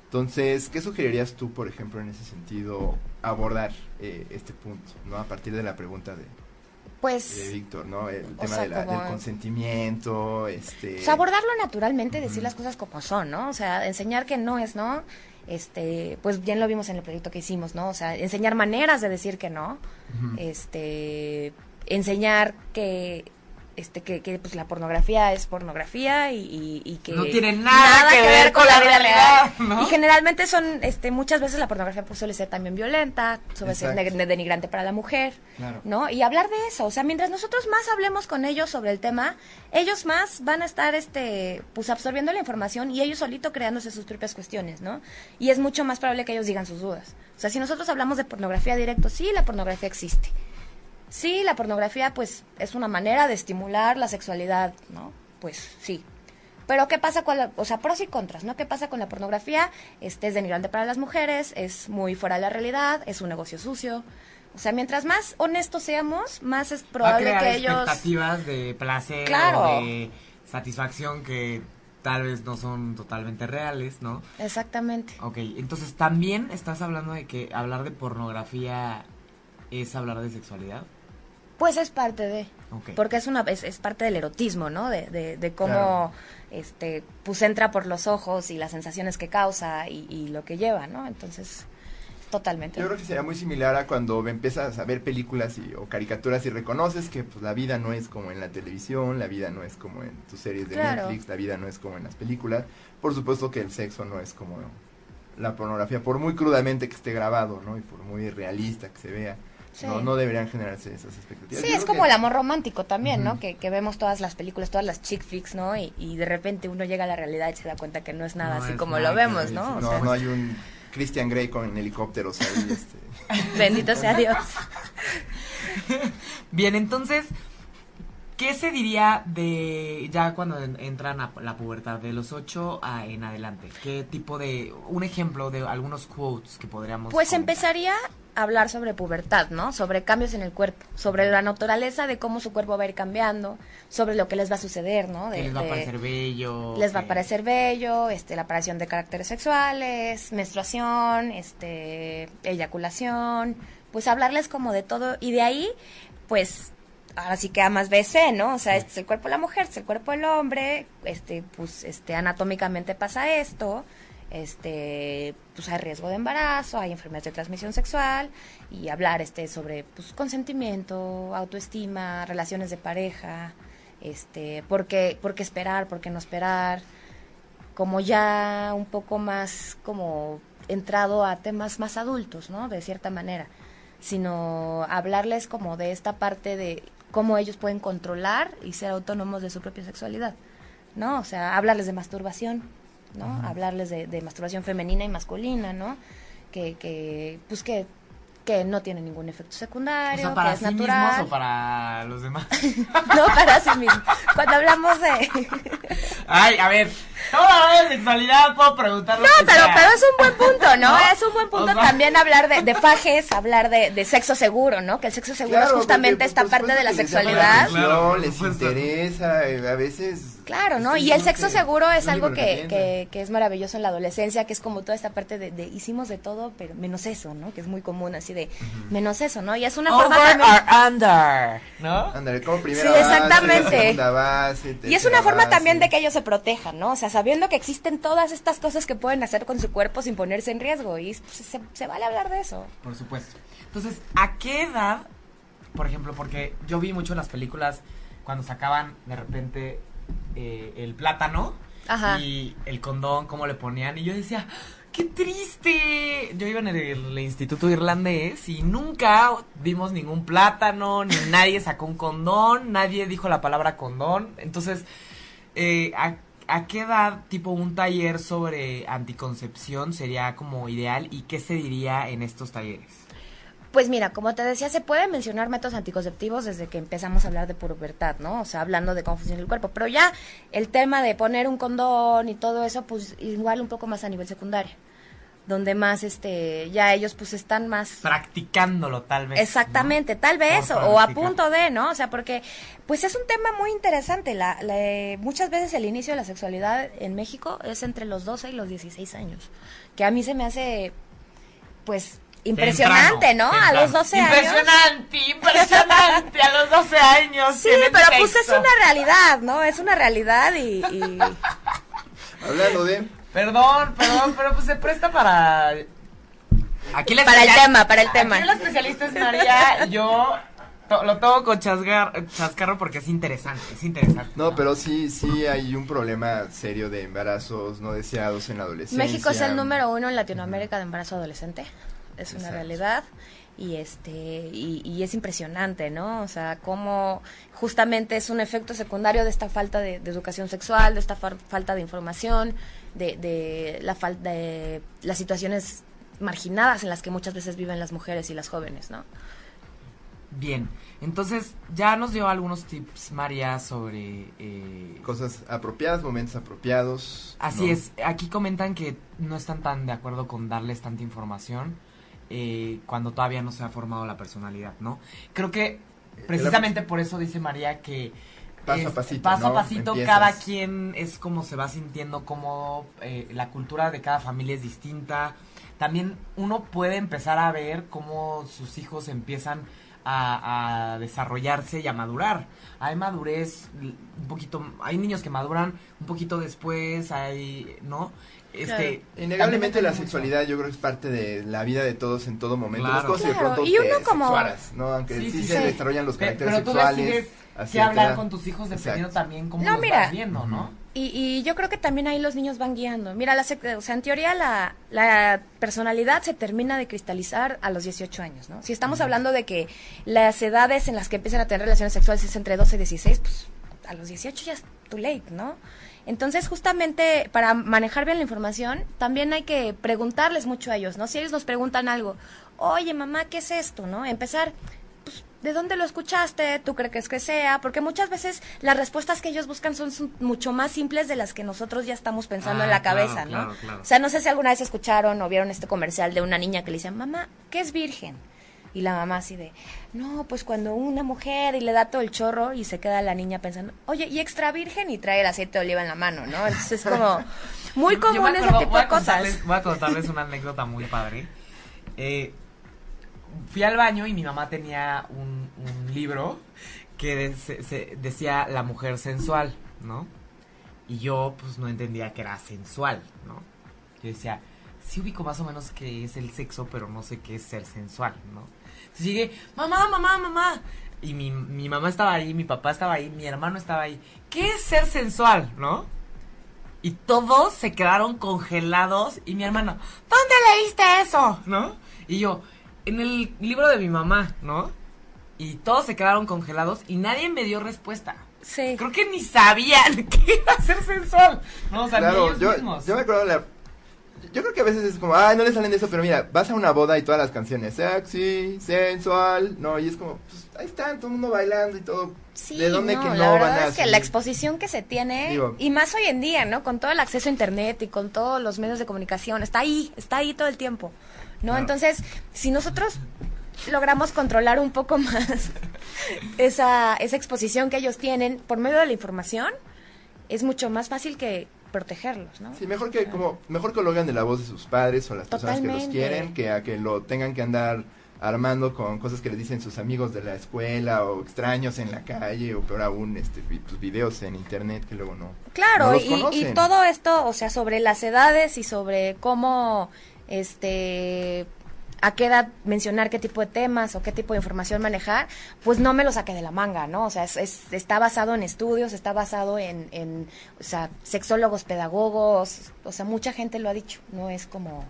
Entonces, ¿qué sugerirías tú, por ejemplo, en ese sentido, abordar eh, este punto, ¿no? A partir de la pregunta de, Pues... de Víctor, ¿no? El O tema sea, de la- como- del consentimiento, este... Pues abordarlo naturalmente, decir las cosas como son, ¿no? O sea, enseñar que no es no, este, pues bien lo vimos en el proyecto que hicimos, ¿no? O sea, enseñar maneras de decir que no, este, enseñar que, este, que, que pues la pornografía es pornografía y, y- y que No tiene nada que ver con la realidad, ¿no? Y generalmente son, este, muchas veces la pornografía pues, suele ser también violenta, suele ser de- denigrante para la mujer, Claro. ¿no? Y hablar de eso, o sea, mientras nosotros más hablemos con ellos sobre el tema, ellos más van a estar, este, pues absorbiendo la información y ellos solito creándose sus propias cuestiones, ¿no? Y es mucho más probable que ellos digan sus dudas. O sea, si nosotros hablamos de pornografía directo, sí, la pornografía existe. Sí, la pornografía, pues, es una manera de estimular la sexualidad, ¿no? Pues sí. Pero ¿qué pasa con la, o sea, pros y contras, ¿no? ¿Qué pasa con la pornografía? Este es denigrante para las mujeres, es muy fuera de la realidad, es un negocio sucio. O sea, mientras más honestos seamos, más es Va a probable crear que ellos expectativas de placer Claro. o de satisfacción que tal vez no son totalmente reales, ¿no? Exactamente. Ok, entonces también estás hablando de que hablar de pornografía es hablar de sexualidad. Pues es parte de, porque es una es, es parte del erotismo, ¿no? De, de, de cómo Claro. este pues entra por los ojos y las sensaciones que causa y, y lo que lleva, ¿no? Entonces, totalmente. Yo creo que sería muy similar a cuando empiezas a ver películas y- o caricaturas y reconoces que pues, la vida no es como en la televisión, la vida no es como en tus series de Claro. Netflix, la vida no es como en las películas. Por supuesto que el sexo no es como la pornografía, por muy crudamente que esté grabado, ¿no? Y por muy realista que se vea, Sí. no, no deberían generarse esas expectativas. Sí, Yo es como que- el amor romántico también, ¿no? Que, que vemos todas las películas, todas las chick flicks, ¿no? Y, y de repente uno llega a la realidad y se da cuenta que no es nada No así es como nada lo vemos, ¿no? O No, sea, no hay un Christian Grey con helicópteros ahí, este... Bendito sea Dios. Bien, entonces, ¿qué se diría de ya cuando en- entran a la pubertad, de los 8 a en adelante? ¿Qué tipo de, un ejemplo de algunos quotes que podríamos... Pues comentar? empezaría hablar sobre pubertad, ¿no? Sobre cambios en el cuerpo, sobre la naturaleza de cómo su cuerpo va a ir cambiando, sobre lo que les va a suceder, ¿no? De, que les va a parecer bello. les va a parecer bello, este, la aparición de caracteres sexuales, menstruación, este, eyaculación, pues hablarles como de todo y de ahí, pues, ahora sí que A más B, C, ¿no? O sea, este es el cuerpo de la mujer, este es el cuerpo del hombre, este, pues, este, anatómicamente pasa esto, este, pues hay riesgo de embarazo, hay enfermedades de transmisión sexual y hablar, este, sobre, pues, consentimiento, autoestima, relaciones de pareja, este, por qué, esperar, por qué no esperar, como ya un poco más como entrado a temas más adultos, ¿no? De cierta manera, sino hablarles como de esta parte de cómo ellos pueden controlar y ser autónomos de su propia sexualidad, ¿no? O sea, hablarles de masturbación, ¿no? Hablarles de, de masturbación femenina y masculina, ¿no? Que, que pues que, que no tiene ningún efecto O secundario, sea, para que es sí natural. mismos o para los demás. No, para sí mismo. Cuando hablamos de... Ay, a ver, no hablar de sexualidad, puedo preguntar No, que pero, sea. pero es un buen punto, ¿no? ¿No? Es un buen punto O sea- también hablar de, de fajes, hablar de, de sexo seguro, ¿no? Que el sexo seguro es justamente porque, esta por parte de la llama sexualidad. por les interesa, eh, a veces... Claro, ¿no? estoy Y el sexo que seguro es algo que, que, que es maravilloso en la adolescencia, que es como toda esta parte de, de hicimos de todo, pero menos eso, ¿no? Que es muy común, así de menos eso, ¿no? Y es una forma también... or under, ¿no? Ándale, como primera Sí, exactamente. base, segunda base, Y es una forma base. también de que ellos se protejan, ¿no? O sea, sabiendo que existen todas estas cosas que pueden hacer con su cuerpo sin ponerse en riesgo. Y pues, se, se vale hablar de eso. Por supuesto. Entonces, ¿a qué edad, por ejemplo, porque yo vi mucho en las películas cuando sacaban de repente eh, el plátano Ajá. y el condón, cómo le ponían, y yo decía, ¡qué triste! Yo iba en el, el instituto irlandés y nunca vimos ningún plátano, ni nadie sacó un condón, nadie dijo la palabra condón. Entonces, eh, ¿a, a qué edad, tipo un taller sobre anticoncepción sería como ideal y qué se diría en estos talleres? Pues mira, como te decía, se pueden mencionar métodos anticonceptivos desde que empezamos a hablar de pubertad, ¿no? O sea, hablando de cómo funciona el cuerpo. Pero ya el tema de poner un condón y todo eso, pues igual un poco más a nivel secundario. Donde más, este, ya ellos pues están más... Practicándolo, tal vez. Exactamente, tal vez, o, o a punto de, ¿no? O sea, porque pues es un tema muy interesante. La, la- muchas veces el inicio de la sexualidad en México es entre los 12 y los 16 años, que a mí se me hace, pues, impresionante, Temprano, ¿no? A los 12 años. Impresionante, impresionante, a los 12 años. Sí, pero pues es texto. una realidad, ¿no? Es una realidad y... y- Hablando de... Perdón, perdón, pero pues se presta para... Aquí la Para el tema, para el tema. Aquí la especialista es María, yo to- lo tomo con chasgar, chascarro porque es interesante, es interesante. No, pero sí, sí hay un problema serio de embarazos no deseados en la adolescencia. México es el número uno en Latinoamérica de embarazo adolescente. Es una realidad. Y este y, y es impresionante, ¿no? O sea, cómo justamente es un efecto secundario de esta falta de, de educación sexual, de esta far- falta de información, de, de la falta de las situaciones marginadas en las que muchas veces viven las mujeres y las jóvenes, ¿no? Bien, entonces ya nos dio algunos tips María sobre... eh, Cosas apropiadas, momentos apropiados. Así ¿no? es, aquí comentan que no están tan de acuerdo con darles tanta información eh, cuando todavía no se ha formado la personalidad, ¿no? Creo que precisamente por eso dice María que Paso a pasito, paso a pasito cada quien es como se va sintiendo, como eh, la cultura de cada familia es distinta. También uno puede empezar a ver cómo sus hijos empiezan a, a desarrollarse y a madurar. Hay madurez un poquito, hay niños que maduran un poquito después, hay, ¿no? Este, Innegablemente también la sexualidad yo creo que es parte de la vida de todos en todo momento. Claro. Las cosas de Claro, pronto y uno te como- sexuaras, ¿no? Aunque Sí, sí, sí, se sí. desarrollan los caracteres pero sexuales. qué cierta hablar con tus hijos dependiendo Exacto. también cómo No, los mira. vas viendo, ¿no? Y, y yo creo que también ahí los niños van guiando. Mira, la, o sea, en teoría la, la personalidad se termina de cristalizar a los 18 años, ¿no? Si estamos hablando de que las edades en las que empiezan a tener relaciones sexuales es entre 12 y 16, pues a los 18 ya es too late, ¿no? Entonces, justamente para manejar bien la información, también hay que preguntarles mucho a ellos, ¿no? Si ellos nos preguntan algo, oye, mamá, ¿qué es esto, no? Empezar, pues, ¿de dónde lo escuchaste? ¿Tú crees que sea? Porque muchas veces las respuestas que ellos buscan son mucho más simples de las que nosotros ya estamos pensando Ah, en la claro, cabeza, ¿no? claro, claro. O sea, no sé si alguna vez escucharon o vieron este comercial de una niña que le dice, mamá, ¿qué es virgen? Y la mamá así de, no, pues cuando una mujer y le da todo el chorro y se queda la niña pensando, oye, ¿y extra virgen? Y trae el aceite de oliva en la mano, ¿no? Entonces es como muy común ese acuerdo- tipo voy a de cosas. Voy a contarles una anécdota muy padre. Eh, fui al baño y mi mamá tenía un, un libro que de- se- se- decía La mujer sensual, ¿no? Y yo pues no entendía que era sensual, ¿no? Yo decía, sí ubico más o menos qué es el sexo, pero no sé qué es ser sensual, ¿no? Llegué, mamá, mamá, mamá. Y mi, mi mamá estaba ahí, mi papá estaba ahí, mi hermano estaba ahí. ¿Qué es ser sensual, no? Y todos se quedaron congelados y mi hermano, ¿dónde leíste eso? ¿No? Y yo, en el libro de mi mamá, ¿no? Y todos se quedaron congelados y nadie me dio respuesta. Sí. Creo que ni sabían qué era ser sensual. No, o sea, ni ellos yo, mismos. yo me acuerdo la... Yo creo que a veces es como, ay, no le salen de eso, pero mira, vas a una boda y todas las canciones, sexy, sensual, no, y es como, pues ahí están, todo el mundo bailando y todo. Sí, ¿De dónde no, que no la verdad van a es que la exposición que se tiene, Digo- y más hoy en día, ¿no? Con todo el acceso a Internet y con todos los medios de comunicación, está ahí, está ahí todo el tiempo, ¿no? Claro. Entonces, si nosotros logramos controlar un poco más esa, esa exposición que ellos tienen por medio de la información, es mucho más fácil que protegerlos, ¿no? Sí, mejor que como mejor que lo hagan de la voz de sus padres o las personas que los quieren que a que lo tengan que andar armando con cosas que les dicen sus amigos de la escuela o extraños en la calle o peor aún este pues, videos en internet que luego no Claro, no los y, y todo esto, o sea, sobre las edades y sobre cómo, este, a qué edad mencionar qué tipo de temas o qué tipo de información manejar, pues no me lo saqué de la manga, ¿no? O sea, es, es- está basado en estudios, está basado en, en, o sea, sexólogos, pedagogos, o sea, mucha gente lo ha dicho, no es como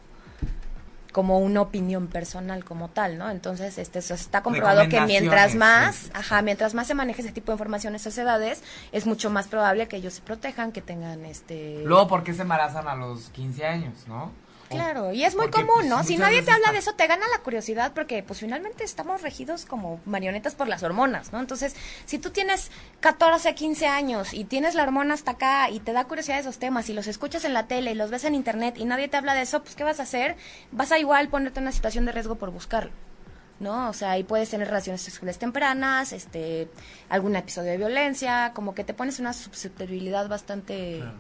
como una opinión personal como tal, ¿no? Entonces, este, eso está comprobado que mientras más, ajá, mientras más se maneje ese tipo de información a esas edades, es mucho más probable que ellos se protejan, que tengan este Luego, ¿por qué se embarazan a los 15 años, no? Claro, y es muy porque, común, pues, ¿no? Si nadie te habla está- de eso, te gana la curiosidad porque pues finalmente estamos regidos como marionetas por las hormonas, ¿no? Entonces, si tú tienes 14, 15 años y tienes la hormona hasta acá y te da curiosidad de esos temas y los escuchas en la tele y los ves en internet y nadie te habla de eso, pues ¿qué vas a hacer? Vas a igual ponerte en una situación de riesgo por buscarlo. ¿no? O sea, ahí puedes tener relaciones sexuales tempranas, este, algún episodio de violencia, como que te pones una susceptibilidad bastante Claro.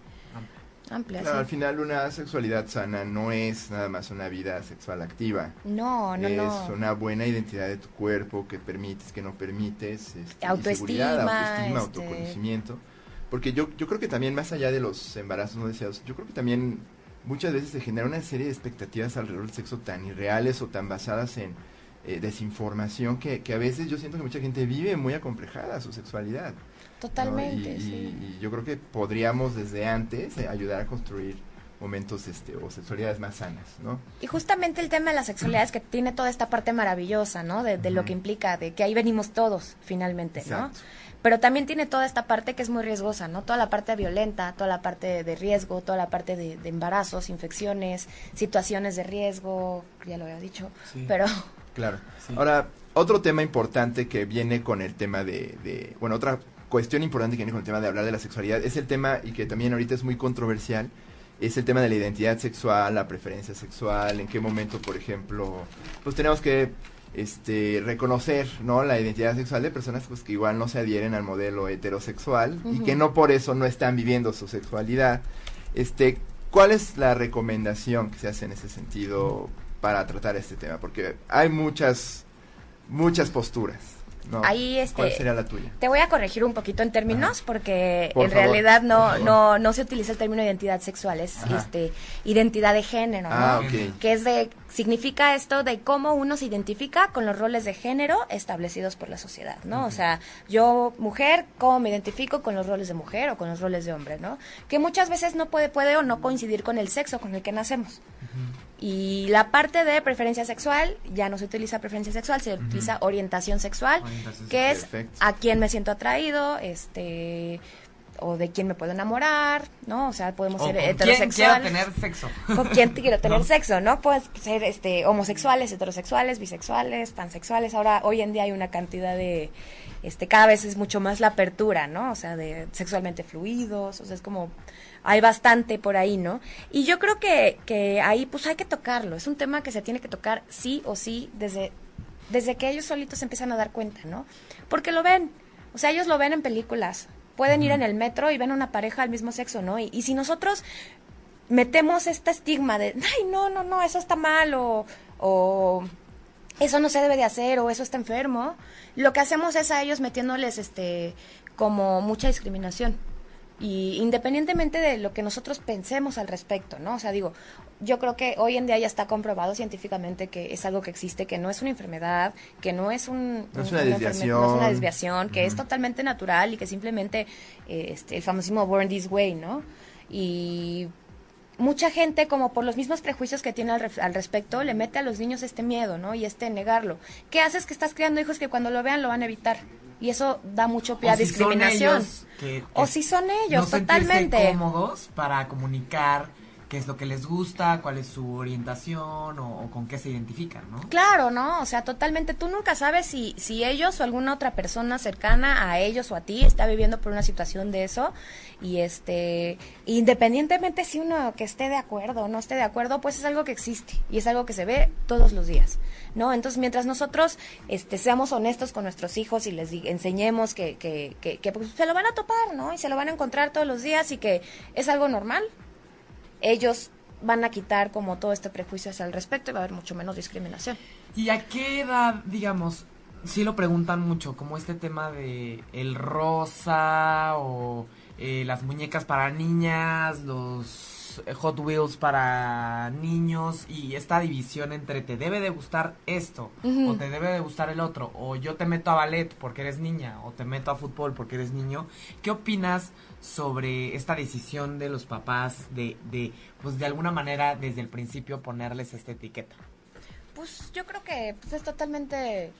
Amplia. Claro, sí. al final una sexualidad sana no es nada más una vida sexual activa. No, no, es no. una buena identidad de tu cuerpo, que permites, que no permites, este, Autoestima, autoestima, este- autoconocimiento. Porque yo, yo creo que también más allá de los embarazos no deseados, yo creo que también muchas veces se genera una serie de expectativas alrededor del sexo tan irreales o tan basadas en eh, desinformación que, que a veces yo siento que mucha gente vive muy acomplejada su sexualidad. Totalmente, Y- y- sí. y yo creo que podríamos desde antes eh, ayudar a construir momentos este o sexualidades más sanas, ¿no? Y justamente el tema de la sexualidad es que tiene toda esta parte maravillosa, ¿no? De, de lo que implica, de que ahí venimos todos, finalmente, ¿no? Pero también tiene toda esta parte que es muy riesgosa, ¿no? Toda la parte violenta, toda la parte de riesgo, toda la parte de, de embarazos, infecciones, situaciones de riesgo, ya lo había dicho, Sí. pero Claro. Sí. Ahora, otro tema importante que viene con el tema de, de- bueno, otra cuestión importante que viene con el tema de hablar de la sexualidad es el tema, y que también ahorita es muy controversial, es el tema de la identidad sexual, la preferencia sexual, en qué momento, por ejemplo, pues tenemos que este reconocer no la identidad sexual de personas pues que igual no se adhieren al modelo heterosexual y que no por eso no están viviendo su sexualidad. Este cuál es la recomendación que se hace en ese sentido para tratar este tema porque hay muchas muchas posturas ¿no? Ahí, este, cuál sería la tuya te voy a corregir un poquito en términos porque Por en favor, realidad no, no, no se utiliza el término identidad sexual, es Ajá. este identidad de género, ¿no? ah ok que es de significa esto de cómo uno se identifica con los roles de género establecidos por la sociedad, ¿no? O sea, yo mujer, cómo me identifico con los roles de mujer o con los roles de hombre, ¿no? Que muchas veces no puede puede o no coincidir con el sexo con el que nacemos. Y la parte de preferencia sexual, ya no se utiliza preferencia sexual, se utiliza orientación sexual, Orientación que es Perfecto. a quién me siento atraído, este o de quién me puedo enamorar, ¿no? O sea, podemos O ser con quién quiero tener sexo. con quién quiero tener ¿No? sexo, ¿no? Puedes ser este homosexuales, heterosexuales, bisexuales, pansexuales. Ahora hoy en día hay una cantidad de este cada vez es mucho más la apertura, ¿no? O sea, de sexualmente fluidos, o sea, es como hay bastante por ahí, ¿no? Y yo creo que que ahí pues hay que tocarlo, es un tema que se tiene que tocar sí o sí desde desde que ellos solitos empiezan a dar cuenta, ¿no? Porque lo ven, o sea, ellos lo ven en películas, pueden ir en el metro y ven una pareja del mismo sexo, ¿no? Y, y si nosotros metemos este estigma de, ay, no, no, no, eso está mal o, o eso no se debe de hacer o eso está enfermo, lo que hacemos es a ellos metiéndoles este como mucha discriminación. Y independientemente de lo que nosotros pensemos al respecto, ¿no? O sea, digo, yo creo que hoy en día ya está comprobado científicamente que es algo que existe, que no es una enfermedad, que no es un, No es un- una desviación. no es una desviación, que es totalmente natural y que simplemente eh, este, el famosísimo born this way, ¿no? Y mucha gente, como por los mismos prejuicios que tiene al, al respecto, le mete a los niños este miedo, ¿no? Y este negarlo. ¿Qué haces que estás criando hijos que cuando lo vean lo van a evitar? Y eso da mucho pie a O si son discriminación. ellos que- o que si son ellos, no totalmente. cómodos para comunicar qué es lo que les gusta, cuál es su orientación o, con qué se identifican, ¿no? Claro, ¿no? O sea, totalmente. Tú nunca sabes si, si ellos o alguna otra persona cercana a ellos o a ti está viviendo por una situación de eso. Y este, independientemente si uno que esté de acuerdo o no esté de acuerdo, pues es algo que existe y es algo que se ve todos los días, ¿no? Entonces, mientras nosotros este, seamos honestos con nuestros hijos y les enseñemos que, que, que, que, pues, se lo van a topar, ¿no? Y se lo van a encontrar todos los días y que es algo normal, ellos van a quitar como todo este prejuicio hacia el respecto y va a haber mucho menos discriminación. ¿Y a qué edad, digamos, sí lo preguntan mucho, como este tema de el rosa o eh, las muñecas para niñas, los eh, Hot Wheels para niños y esta división entre te debe de gustar esto o te debe de gustar el otro o yo te meto a ballet porque eres niña o te meto a fútbol porque eres niño. ¿Qué opinas sobre esta decisión de los papás de, de pues de alguna manera desde el principio ponerles esta etiqueta? Pues yo creo que pues, es totalmente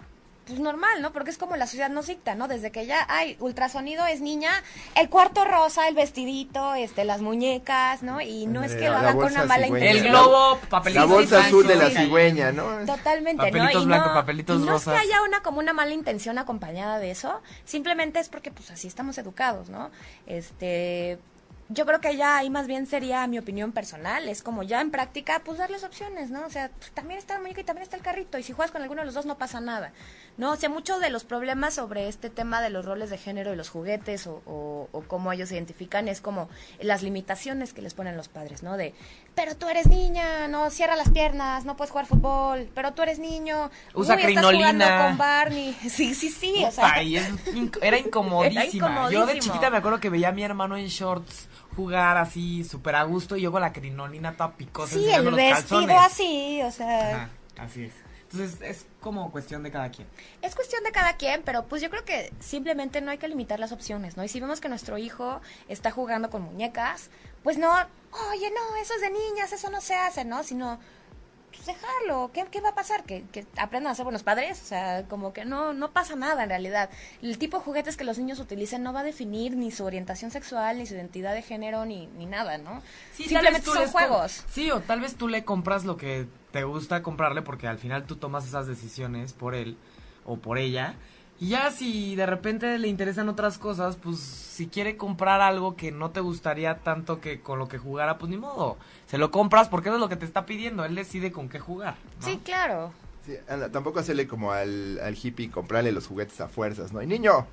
pues normal, ¿no? Porque es como la sociedad nos dicta, ¿no? Desde que ya hay ultrasonido es niña, el cuarto rosa, el vestidito, este, las muñecas, ¿no? Y no es que lo La hagan con una mala cigüeña. El intención. globo, papelitos La bolsa azul de la cigüeña, ¿no? Totalmente, Papelitos ¿no? Y blancos, no, papelitos y no rosas. es que haya una como una mala intención acompañada de eso, simplemente es porque pues así estamos educados, ¿no? Este, yo creo que ya ahí más bien sería mi opinión personal, es como ya en práctica, pues darles opciones, ¿no? O sea, pues, también está el muñeco y también está el carrito, y si juegas con alguno de los dos no pasa nada, ¿no? O sea, muchos de los problemas sobre este tema de los roles de género y los juguetes o, o, o cómo ellos se identifican es como las limitaciones que les ponen los padres, ¿no? De, pero tú eres niña, no, cierra las piernas, no puedes jugar fútbol, pero tú eres niño, Usa uy, estás jugando crinolina. con Barney, sí, sí, sí, o sea, era incomodísima. Era Yo de chiquita me acuerdo que veía a mi hermano en shorts jugar así súper a gusto y yo con la crinolina toda picosa sí, el los vestido calzones. así, o sea, Ajá, así es. Entonces es como cuestión de cada quien. Es cuestión de cada quien, pero pues yo creo que simplemente no hay que limitar las opciones, ¿no? Y si vemos que nuestro hijo está jugando con muñecas, pues no, oye, no, eso es de niñas, eso no se hace, ¿no? Sino, pues dejarlo, ¿qué, qué va a pasar? ¿Que, que aprendan a ser buenos padres, o sea, como que no, no pasa nada en realidad. El tipo de juguetes que los niños utilicen no va a definir ni su orientación sexual, ni su identidad de género, ni, ni nada, ¿no? Sí, simplemente son juegos. Sí, o tal vez tú le compras lo que te gusta comprarle porque al final tú tomas esas decisiones por él o por ella. Y ya si de repente le interesan otras cosas, pues si quiere comprar algo que no te gustaría tanto que con lo que jugara, pues ni modo. Se lo compras porque eso es lo que te está pidiendo. Él decide con qué jugar. ¿no? Sí, claro. Sí, anda, tampoco hacerle como al, al hippie comprarle los juguetes a fuerzas, ¿no? Y niño,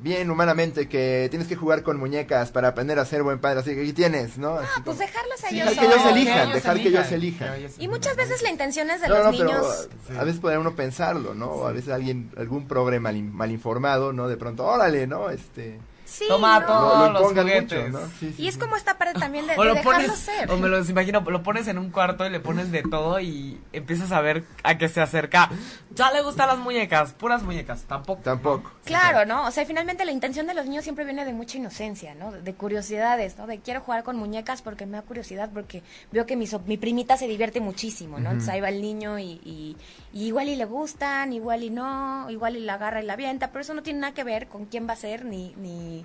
bien humanamente que tienes que jugar con muñecas para aprender a ser buen padre, así que aquí tienes, ¿no? Así Ah, pues como- dejarlos a Sí, ellos dejar que ellos elijan, dejar que ellos elijan. que ellos Y muchas veces la intención es de No, los no, niños... pero a veces podría uno pensarlo, ¿no? A veces alguien, algún progre mal, mal informado, ¿no? De pronto, órale, ¿no? Este, Sí, Toma no. todo. lo, lo los juguetes. mucho, ¿no? Sí, sí, Y es como esta parte también de, O de lo dejarlo pones, ser. o me lo imagino, lo pones en un cuarto y le pones de todo y empiezas a ver a qué se acerca. Ya le gustan las muñecas, puras muñecas, tampoco. Tampoco. Claro, ¿no? O sea, finalmente la intención de los niños siempre viene de mucha inocencia, ¿no? De curiosidades, ¿no? De quiero jugar con muñecas porque me da curiosidad, porque veo que mi, so- mi primita se divierte muchísimo, ¿no? Entonces ahí va el niño y, y- y igual y le gustan, igual y no, igual y la agarra y la avienta, pero eso no tiene nada que ver con quién va a ser ni... ni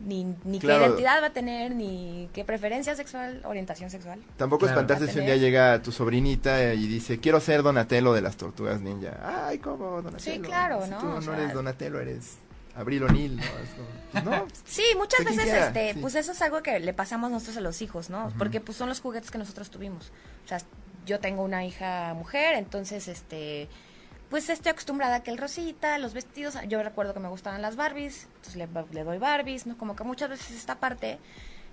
ni, ni Claro. qué identidad va a tener, ni qué preferencia sexual, orientación sexual. Tampoco Claro. espantarse si un día llega tu sobrinita y dice, quiero ser Donatello de las tortugas ninja. Ay, ¿cómo Donatello? Sí, claro, Si ¿no? tú no sea- eres Donatello, eres Abril O'Neill, ¿no? Pues, no, Sí, muchas veces, quiera, este, sí. pues eso es algo que le pasamos nosotros a los hijos, ¿no? Porque pues son los juguetes que nosotros tuvimos. O sea, yo tengo una hija mujer, entonces, este, pues estoy acostumbrada a que el rosita, los vestidos, yo recuerdo que me gustaban las Barbies, entonces le, le doy Barbies, ¿no? Como que muchas veces esta parte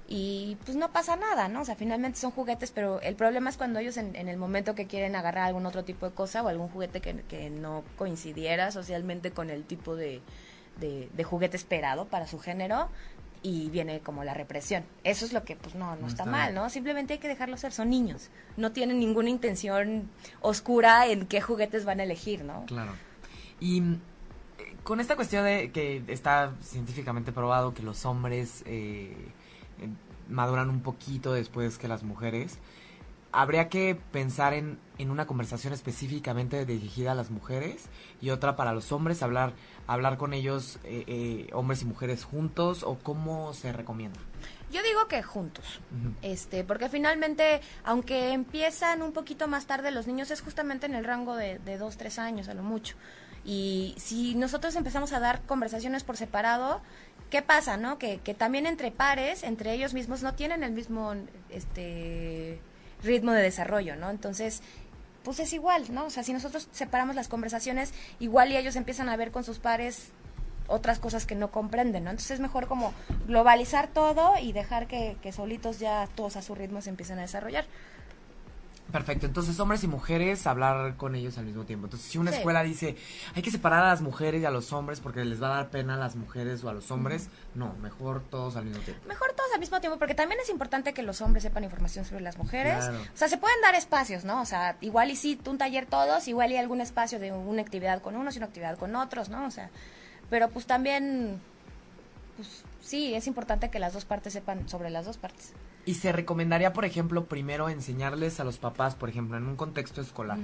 y pues no pasa nada, ¿no? O sea, finalmente son juguetes, pero el problema es cuando ellos en, en el momento que quieren agarrar algún otro tipo de cosa o algún juguete que, que no coincidiera socialmente con el tipo de, de, de juguete esperado para su género y viene como la represión. Eso es lo que pues no, no No está está mal. ¿no? Simplemente hay que dejarlos ser, son niños. No tienen ninguna intención oscura en qué juguetes van a elegir, ¿no? Claro. Y eh, con esta cuestión de que está científicamente probado que los hombres eh, eh, maduran un poquito después que las mujeres, habría que pensar en, en una conversación específicamente dirigida a las mujeres y otra para los hombres, hablar, hablar con ellos, eh, eh, hombres y mujeres juntos, o cómo se recomienda. Yo digo que juntos. Este, porque finalmente, aunque empiezan un poquito más tarde los niños, es justamente en el rango de, de dos, tres años a lo mucho. Y si nosotros empezamos a dar conversaciones por separado, ¿qué pasa, no? Que, que también entre pares, entre ellos mismos, no tienen el mismo este ritmo de desarrollo, ¿no? Entonces, pues es igual, ¿no? O sea, si nosotros separamos las conversaciones, igual y ellos empiezan a ver con sus pares otras cosas que no comprenden, ¿no? Entonces es mejor como globalizar todo y dejar que, que solitos ya todos a su ritmo se empiecen a desarrollar. Perfecto, entonces hombres y mujeres hablar con ellos al mismo tiempo. Entonces, si una Sí. escuela dice, hay que separar a las mujeres y a los hombres porque les va a dar pena a las mujeres o a los hombres, no, mejor todos al mismo tiempo. Mejor todos al mismo tiempo, porque también es importante que los hombres sepan información sobre las mujeres. Claro. O sea, se pueden dar espacios, ¿no? O sea, igual y sí, un taller todos, igual y algún espacio de una actividad con unos y una actividad con otros, ¿no? O sea, pero pues también, pues sí, es importante que las dos partes sepan sobre las dos partes. Y se recomendaría, por ejemplo, primero enseñarles a los papás, por ejemplo, en un contexto escolar.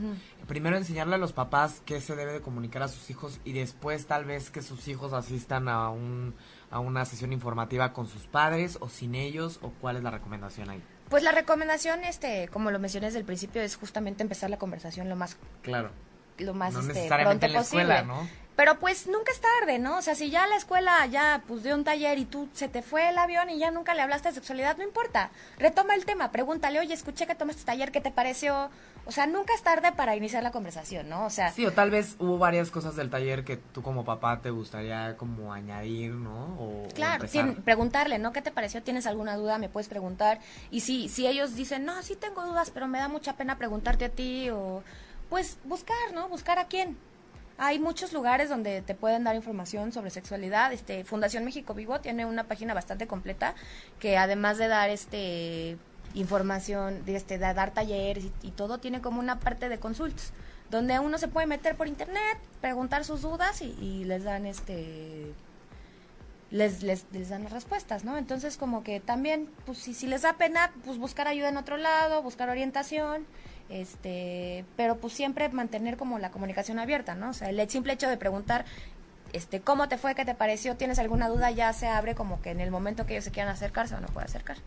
Primero enseñarle a los papás qué se debe de comunicar a sus hijos y después tal vez que sus hijos asistan a un a una sesión informativa con sus padres o sin ellos o cuál es la recomendación ahí. Pues la recomendación, este, como lo mencioné desde el principio, es justamente empezar la conversación lo más Claro. lo más no este, necesariamente pronto en la posible. escuela, ¿no? Pero pues nunca es tarde, ¿no? O sea, si ya la escuela ya pues dio un taller y tú se te fue el avión y ya nunca le hablaste de sexualidad, no importa. Retoma el tema, pregúntale, oye, escuché que tomaste taller, ¿qué te pareció? O sea, nunca es tarde para iniciar la conversación, ¿no? O sea, Sí, o tal vez hubo varias cosas del taller que tú como papá te gustaría como añadir, ¿no? O, Claro, tien- preguntarle, ¿no? ¿Qué te pareció? ¿Tienes alguna duda? Me puedes preguntar. Y si, si ellos dicen, no, sí tengo dudas, pero me da mucha pena preguntarte a ti, o pues buscar, ¿no? Buscar a quién. Hay muchos lugares donde te pueden dar información sobre sexualidad. Este, Fundación México Vivo tiene una página bastante completa que además de dar este información, de, este, de dar talleres y, todo, tiene como una parte de consultas donde uno se puede meter por internet, preguntar sus dudas y, y les dan este les, les, les dan las respuestas, ¿no? Entonces, como que también, pues si, si les da pena, pues buscar ayuda en otro lado, buscar orientación, este, pero pues siempre mantener como la comunicación abierta, ¿no? O sea, el simple hecho de preguntar, este, ¿cómo te fue? ¿Qué te pareció? ¿Tienes alguna duda? Ya se abre como que en el momento que ellos se quieran acercar, se van a poder acercar.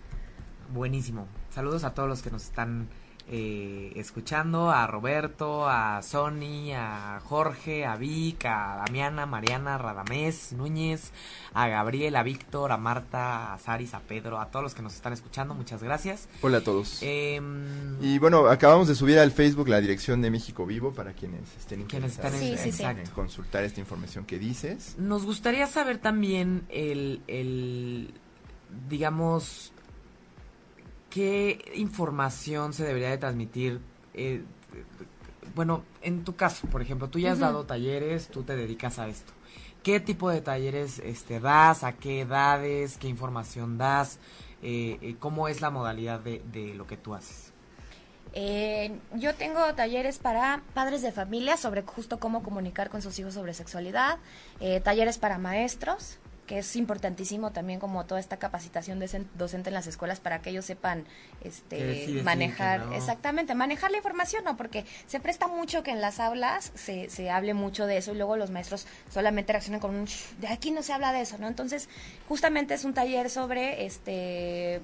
Buenísimo. Saludos a todos los que nos están eh, escuchando, a Roberto, a Sony, a Jorge, a Vic, a Damiana, Mariana, Radamés, Núñez, a Gabriel, a Víctor, a Marta, a Saris, a Pedro, a todos los que nos están escuchando, muchas gracias. Hola a todos. Em, Y bueno, acabamos de subir al Facebook la dirección de México Vivo para quienes estén Quienes interesados están en, en- Sí, sí, sí. en consultar esta información que dices. Nos gustaría saber también el, el, digamos, qué información se debería de transmitir. eh, bueno, en tu caso, por ejemplo, tú ya has dado talleres, tú te dedicas a esto. ¿Qué tipo de talleres este, das? ¿A qué edades? ¿Qué información das? Eh, eh, ¿Cómo es la modalidad de, de lo que tú haces? Eh, yo tengo talleres para padres de familia sobre justo cómo comunicar con sus hijos sobre sexualidad, eh, talleres para maestros, que es importantísimo también como toda esta capacitación de docente en las escuelas para que ellos sepan este manejar exactamente manejar la información no porque se presta mucho que en las aulas se, se hable mucho de eso y luego los maestros solamente reaccionan con un de aquí no se habla de eso no entonces justamente es un taller sobre este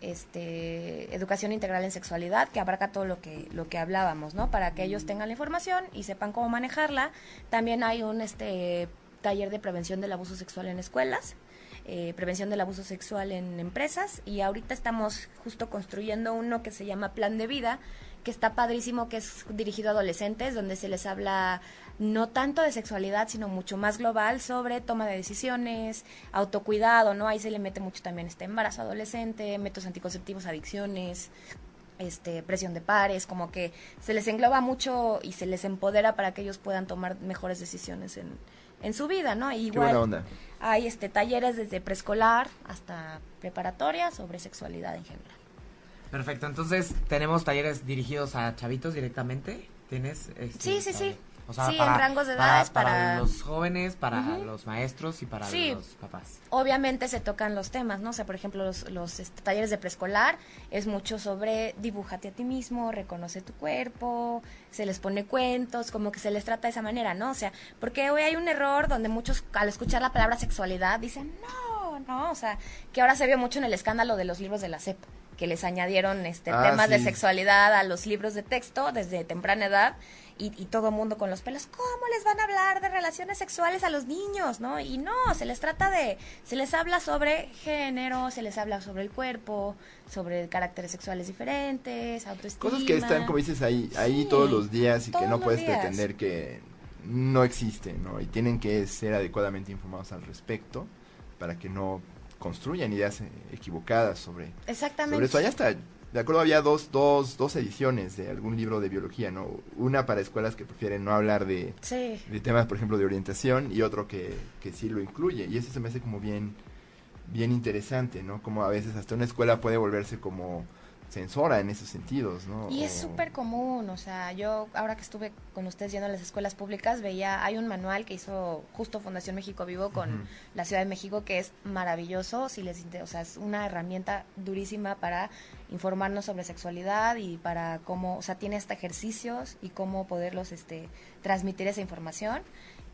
este, educación integral en sexualidad que abarca todo lo que lo que hablábamos, ¿no? Para que ellos tengan la información y sepan cómo manejarla. También hay un este taller de prevención del abuso sexual en escuelas. Eh, prevención del abuso sexual en empresas y ahorita estamos justo construyendo uno que se llama Plan de Vida, que está padrísimo, que es dirigido a adolescentes, donde se les habla no tanto de sexualidad, sino mucho más global sobre toma de decisiones, autocuidado, ¿no? Ahí se le mete mucho también este embarazo adolescente, métodos anticonceptivos, adicciones, este, presión de pares, como que se les engloba mucho y se les empodera para que ellos puedan tomar mejores decisiones en, en su vida, ¿no? igual hay este talleres desde preescolar hasta preparatoria sobre sexualidad en general. Perfecto, entonces tenemos talleres dirigidos a chavitos directamente. ¿Tienes? Este, sí, sí, sí sí, en rangos de edades para, los jóvenes, para los maestros y para los papás. Obviamente se tocan los temas, ¿no? O sea, por ejemplo, los, este, talleres de preescolar es mucho sobre dibújate a ti mismo, reconoce tu cuerpo, se les pone cuentos, como que se les trata de esa manera, ¿no? O sea, porque hoy hay un error donde muchos al escuchar la palabra sexualidad dicen, no, no, o sea, que ahora se vio mucho en el escándalo de los libros de la CEP que les añadieron este ah, temas de sexualidad a los libros de texto desde temprana edad y, y todo mundo con los pelos, ¿cómo les van a hablar de relaciones sexuales a los niños? ¿No? Y no, se les trata de, se les habla sobre género, se les habla sobre el cuerpo, sobre caracteres sexuales diferentes, autoestima. Cosas que están, como dices, ahí, ahí todos los días y que no puedes pretender que no existen, ¿no? Y tienen que ser adecuadamente informados al respecto para que no construyan ideas equivocadas sobre, Exactamente. sobre eso. Allá está de acuerdo había dos, dos, dos ediciones de algún libro de biología, ¿no? Una para escuelas que prefieren no hablar de, de temas, por ejemplo, de orientación y otro que, que sí lo incluye. Y eso se me hace como bien, bien interesante, ¿no? Como a veces hasta una escuela puede volverse como censora en esos sentidos, ¿no? Y es súper común, o sea, yo ahora que estuve con ustedes yendo a las escuelas públicas, veía, hay un manual que hizo justo Fundación México Vivo con la Ciudad de México que es maravilloso, si les o sea, es una herramienta durísima para informarnos sobre sexualidad y para cómo, o sea, tiene hasta ejercicios y cómo poderlos este transmitir esa información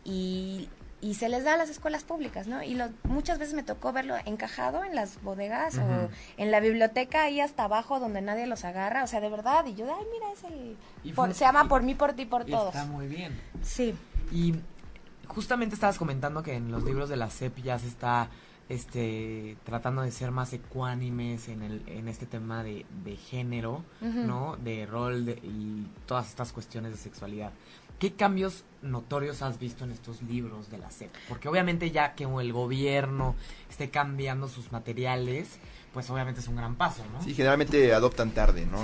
y y se les da a las escuelas públicas, ¿no? Y lo, muchas veces me tocó verlo encajado en las bodegas o en la biblioteca ahí hasta abajo donde nadie los agarra, o sea, de verdad, y yo, ay, mira, es el... se llama Por mí, por ti, por todos. Está muy bien. Sí. Y justamente estabas comentando que en los libros de la CEP ya se está este tratando de ser más ecuánimes en el en este tema de, de género, ¿no? De rol de, y todas estas cuestiones de sexualidad. ¿Qué cambios notorios has visto en estos libros de la SEP? Porque obviamente ya que el gobierno esté cambiando sus materiales, pues obviamente es un gran paso, ¿no? Sí, generalmente adoptan tarde, ¿no?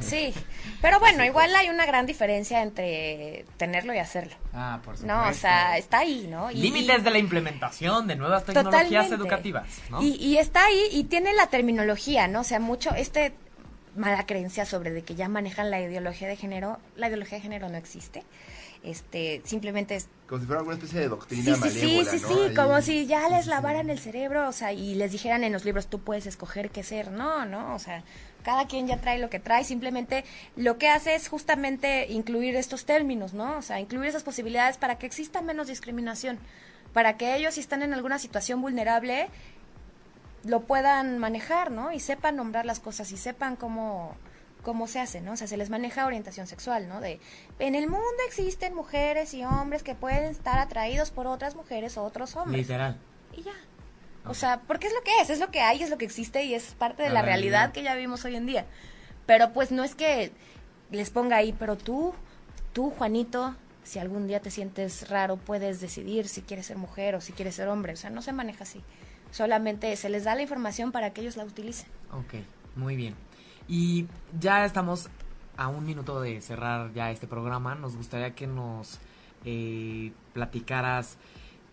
Sí, pero bueno, igual hay una gran diferencia entre tenerlo y hacerlo. Ah, por supuesto. No, o sea, está ahí, ¿no? Límites de la implementación de nuevas tecnologías educativas, ¿no? Y, y está ahí y tiene la terminología, ¿no? O sea, mucho, este mala creencia sobre de que ya manejan la ideología de género. La ideología de género no existe. Este, simplemente es... Como si fuera alguna especie de doctrina sí, sí, sí, sí, sí, como si ya les lavaran el cerebro, o sea, y les dijeran en los libros, tú puedes escoger qué ser. No, no, o sea, cada quien ya trae lo que trae, simplemente lo que hace es justamente incluir estos términos, ¿no? O sea, incluir esas posibilidades para que exista menos discriminación, para que ellos si están en alguna situación vulnerable, lo puedan manejar, ¿no? Y sepan nombrar las cosas y sepan cómo, cómo se hace, ¿no? O sea, se les maneja orientación sexual, ¿no? De, en el mundo existen mujeres y hombres que pueden estar atraídos por otras mujeres o otros hombres. Literal. Y ya. O sea, porque es lo que es, es lo que hay, es lo que existe y es parte de la, realidad que ya vivimos hoy en día. Pero pues no es que les ponga ahí, pero tú, tú, Juanito, si algún día te sientes raro, puedes decidir si quieres ser mujer o si quieres ser hombre. O sea, no se maneja así solamente se les da la información para que ellos la utilicen. Ok, muy bien. Y ya estamos a un minuto de cerrar ya este programa. Nos gustaría que nos eh, platicaras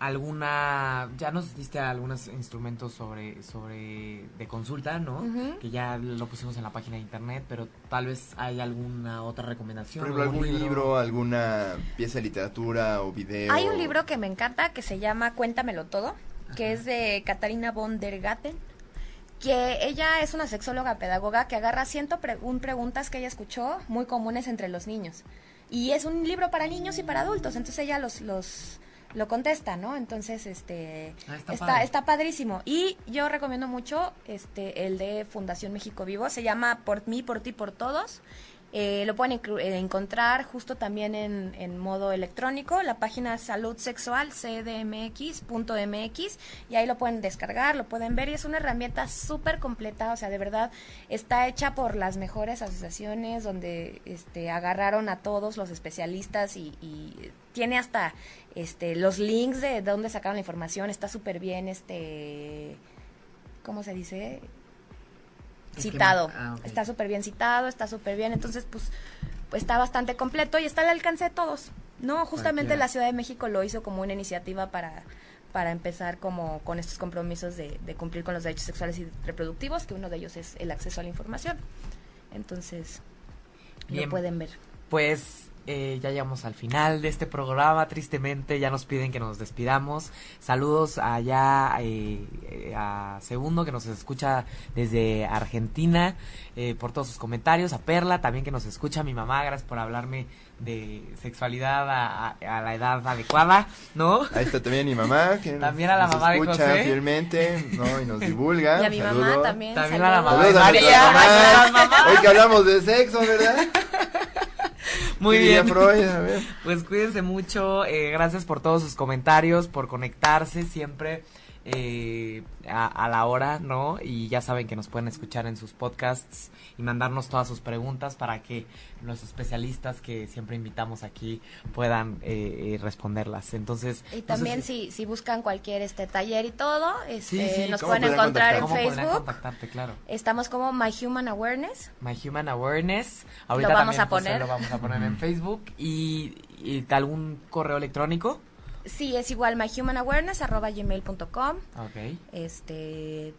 alguna ya nos diste algunos instrumentos sobre sobre de consulta no que ya lo pusimos en la página de internet pero tal vez hay alguna otra recomendación por ejemplo algún libro? alguna pieza de literatura o video hay un libro que me encanta que se llama cuéntamelo todo que es de Katarina von der Gatten, que ella es una sexóloga pedagoga que agarra ciento preguntas que ella escuchó muy comunes entre los niños. Y es un libro para niños y para adultos, entonces ella los, los lo contesta, ¿no? Entonces, este Ah, está está, padre. está padrísimo. Y yo recomiendo mucho este el de Fundación México Vivo, se llama Por mí, por ti, por todos. Eh, lo pueden eh, encontrar justo también en, en modo electrónico, la página Salud Sexual, cdmx.mx, y ahí lo pueden descargar, lo pueden ver, y es una herramienta súper completa, o sea, de verdad, está hecha por las mejores asociaciones, donde este, agarraron a todos los especialistas y, y tiene hasta este, los links de dónde sacaron la información, está súper bien, este, ¿cómo se dice? Citado. Ah. Está súper bien citado, está súper bien. Entonces, pues, pues está bastante completo y está al alcance de todos. No, justamente Cualquiera. la Ciudad de México lo hizo como una iniciativa para, para empezar como con estos compromisos de, de cumplir con los derechos sexuales y reproductivos, que uno de ellos es el acceso a la información. Entonces, Bien. lo pueden ver. Pues eh, ya llegamos al final de este programa, tristemente ya nos piden que nos despidamos. Saludos allá eh, eh, a Segundo que nos escucha desde Argentina eh, por todos sus comentarios, a Perla también que nos escucha, a mi mamá, gracias por hablarme de sexualidad a, a- a la edad adecuada, ¿no? Ahí está también mi mamá, que También a la nos mamá de escucha José. fielmente, ¿no? Y nos divulga. Y a mi mamá Saludos. también. También a la saludos. mamá de Saludos a María, mamás. Hoy que hablamos de sexo, ¿verdad? Muy ¿Qué diría bien. Freud? A ver. Pues cuídense mucho, eh, gracias por todos sus comentarios, por conectarse siempre eh, a, a la hora, ¿no? Y ya saben que nos pueden escuchar en sus podcasts y mandarnos todas sus preguntas para que los especialistas que siempre invitamos aquí puedan eh, eh, responderlas. Entonces, Y no sé también si- si, si buscan cualquier este taller y todo, este, Sí, sí, nos ¿cómo pueden encontrar en ¿cómo podrían Facebook. Claro. Estamos como My Human Awareness. My Human Awareness. Ahorita Lo vamos también, a José, poner. lo vamos a poner en Facebook. Y, y algún correo electrónico. Sí, es igual myhumanawareness@gmail.com. Ok. Este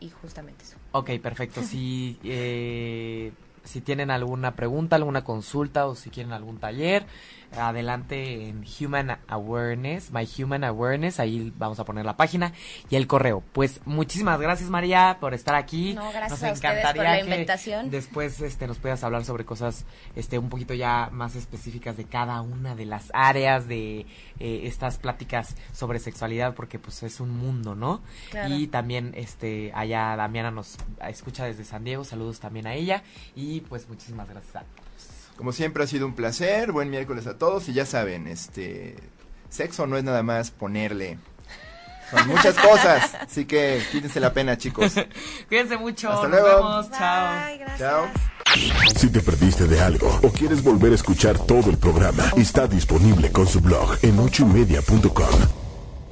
y justamente eso. Ok, perfecto. Si, eh, si tienen alguna pregunta, alguna consulta o si quieren algún taller, adelante en Human Awareness, My Human Awareness, ahí vamos a poner la página y el correo. Pues muchísimas gracias María por estar aquí. No, gracias Nos a encantaría por la que invitación. Después este nos puedas hablar sobre cosas este un poquito ya más específicas de cada una de las áreas de eh, estas pláticas sobre sexualidad porque pues es un mundo, ¿no? Claro. Y también este allá Damiana nos escucha desde San Diego, saludos también a ella y pues muchísimas gracias a Como siempre ha sido un placer, buen miércoles a todos y ya saben, este sexo no es nada más ponerle. Son muchas cosas, así que quítense la pena, chicos. Cuídense mucho, Hasta nos luego. chao. Gracias. Chao. Si te perdiste de algo o quieres volver a escuchar todo el programa, está disponible con su blog en ochoymedia.com.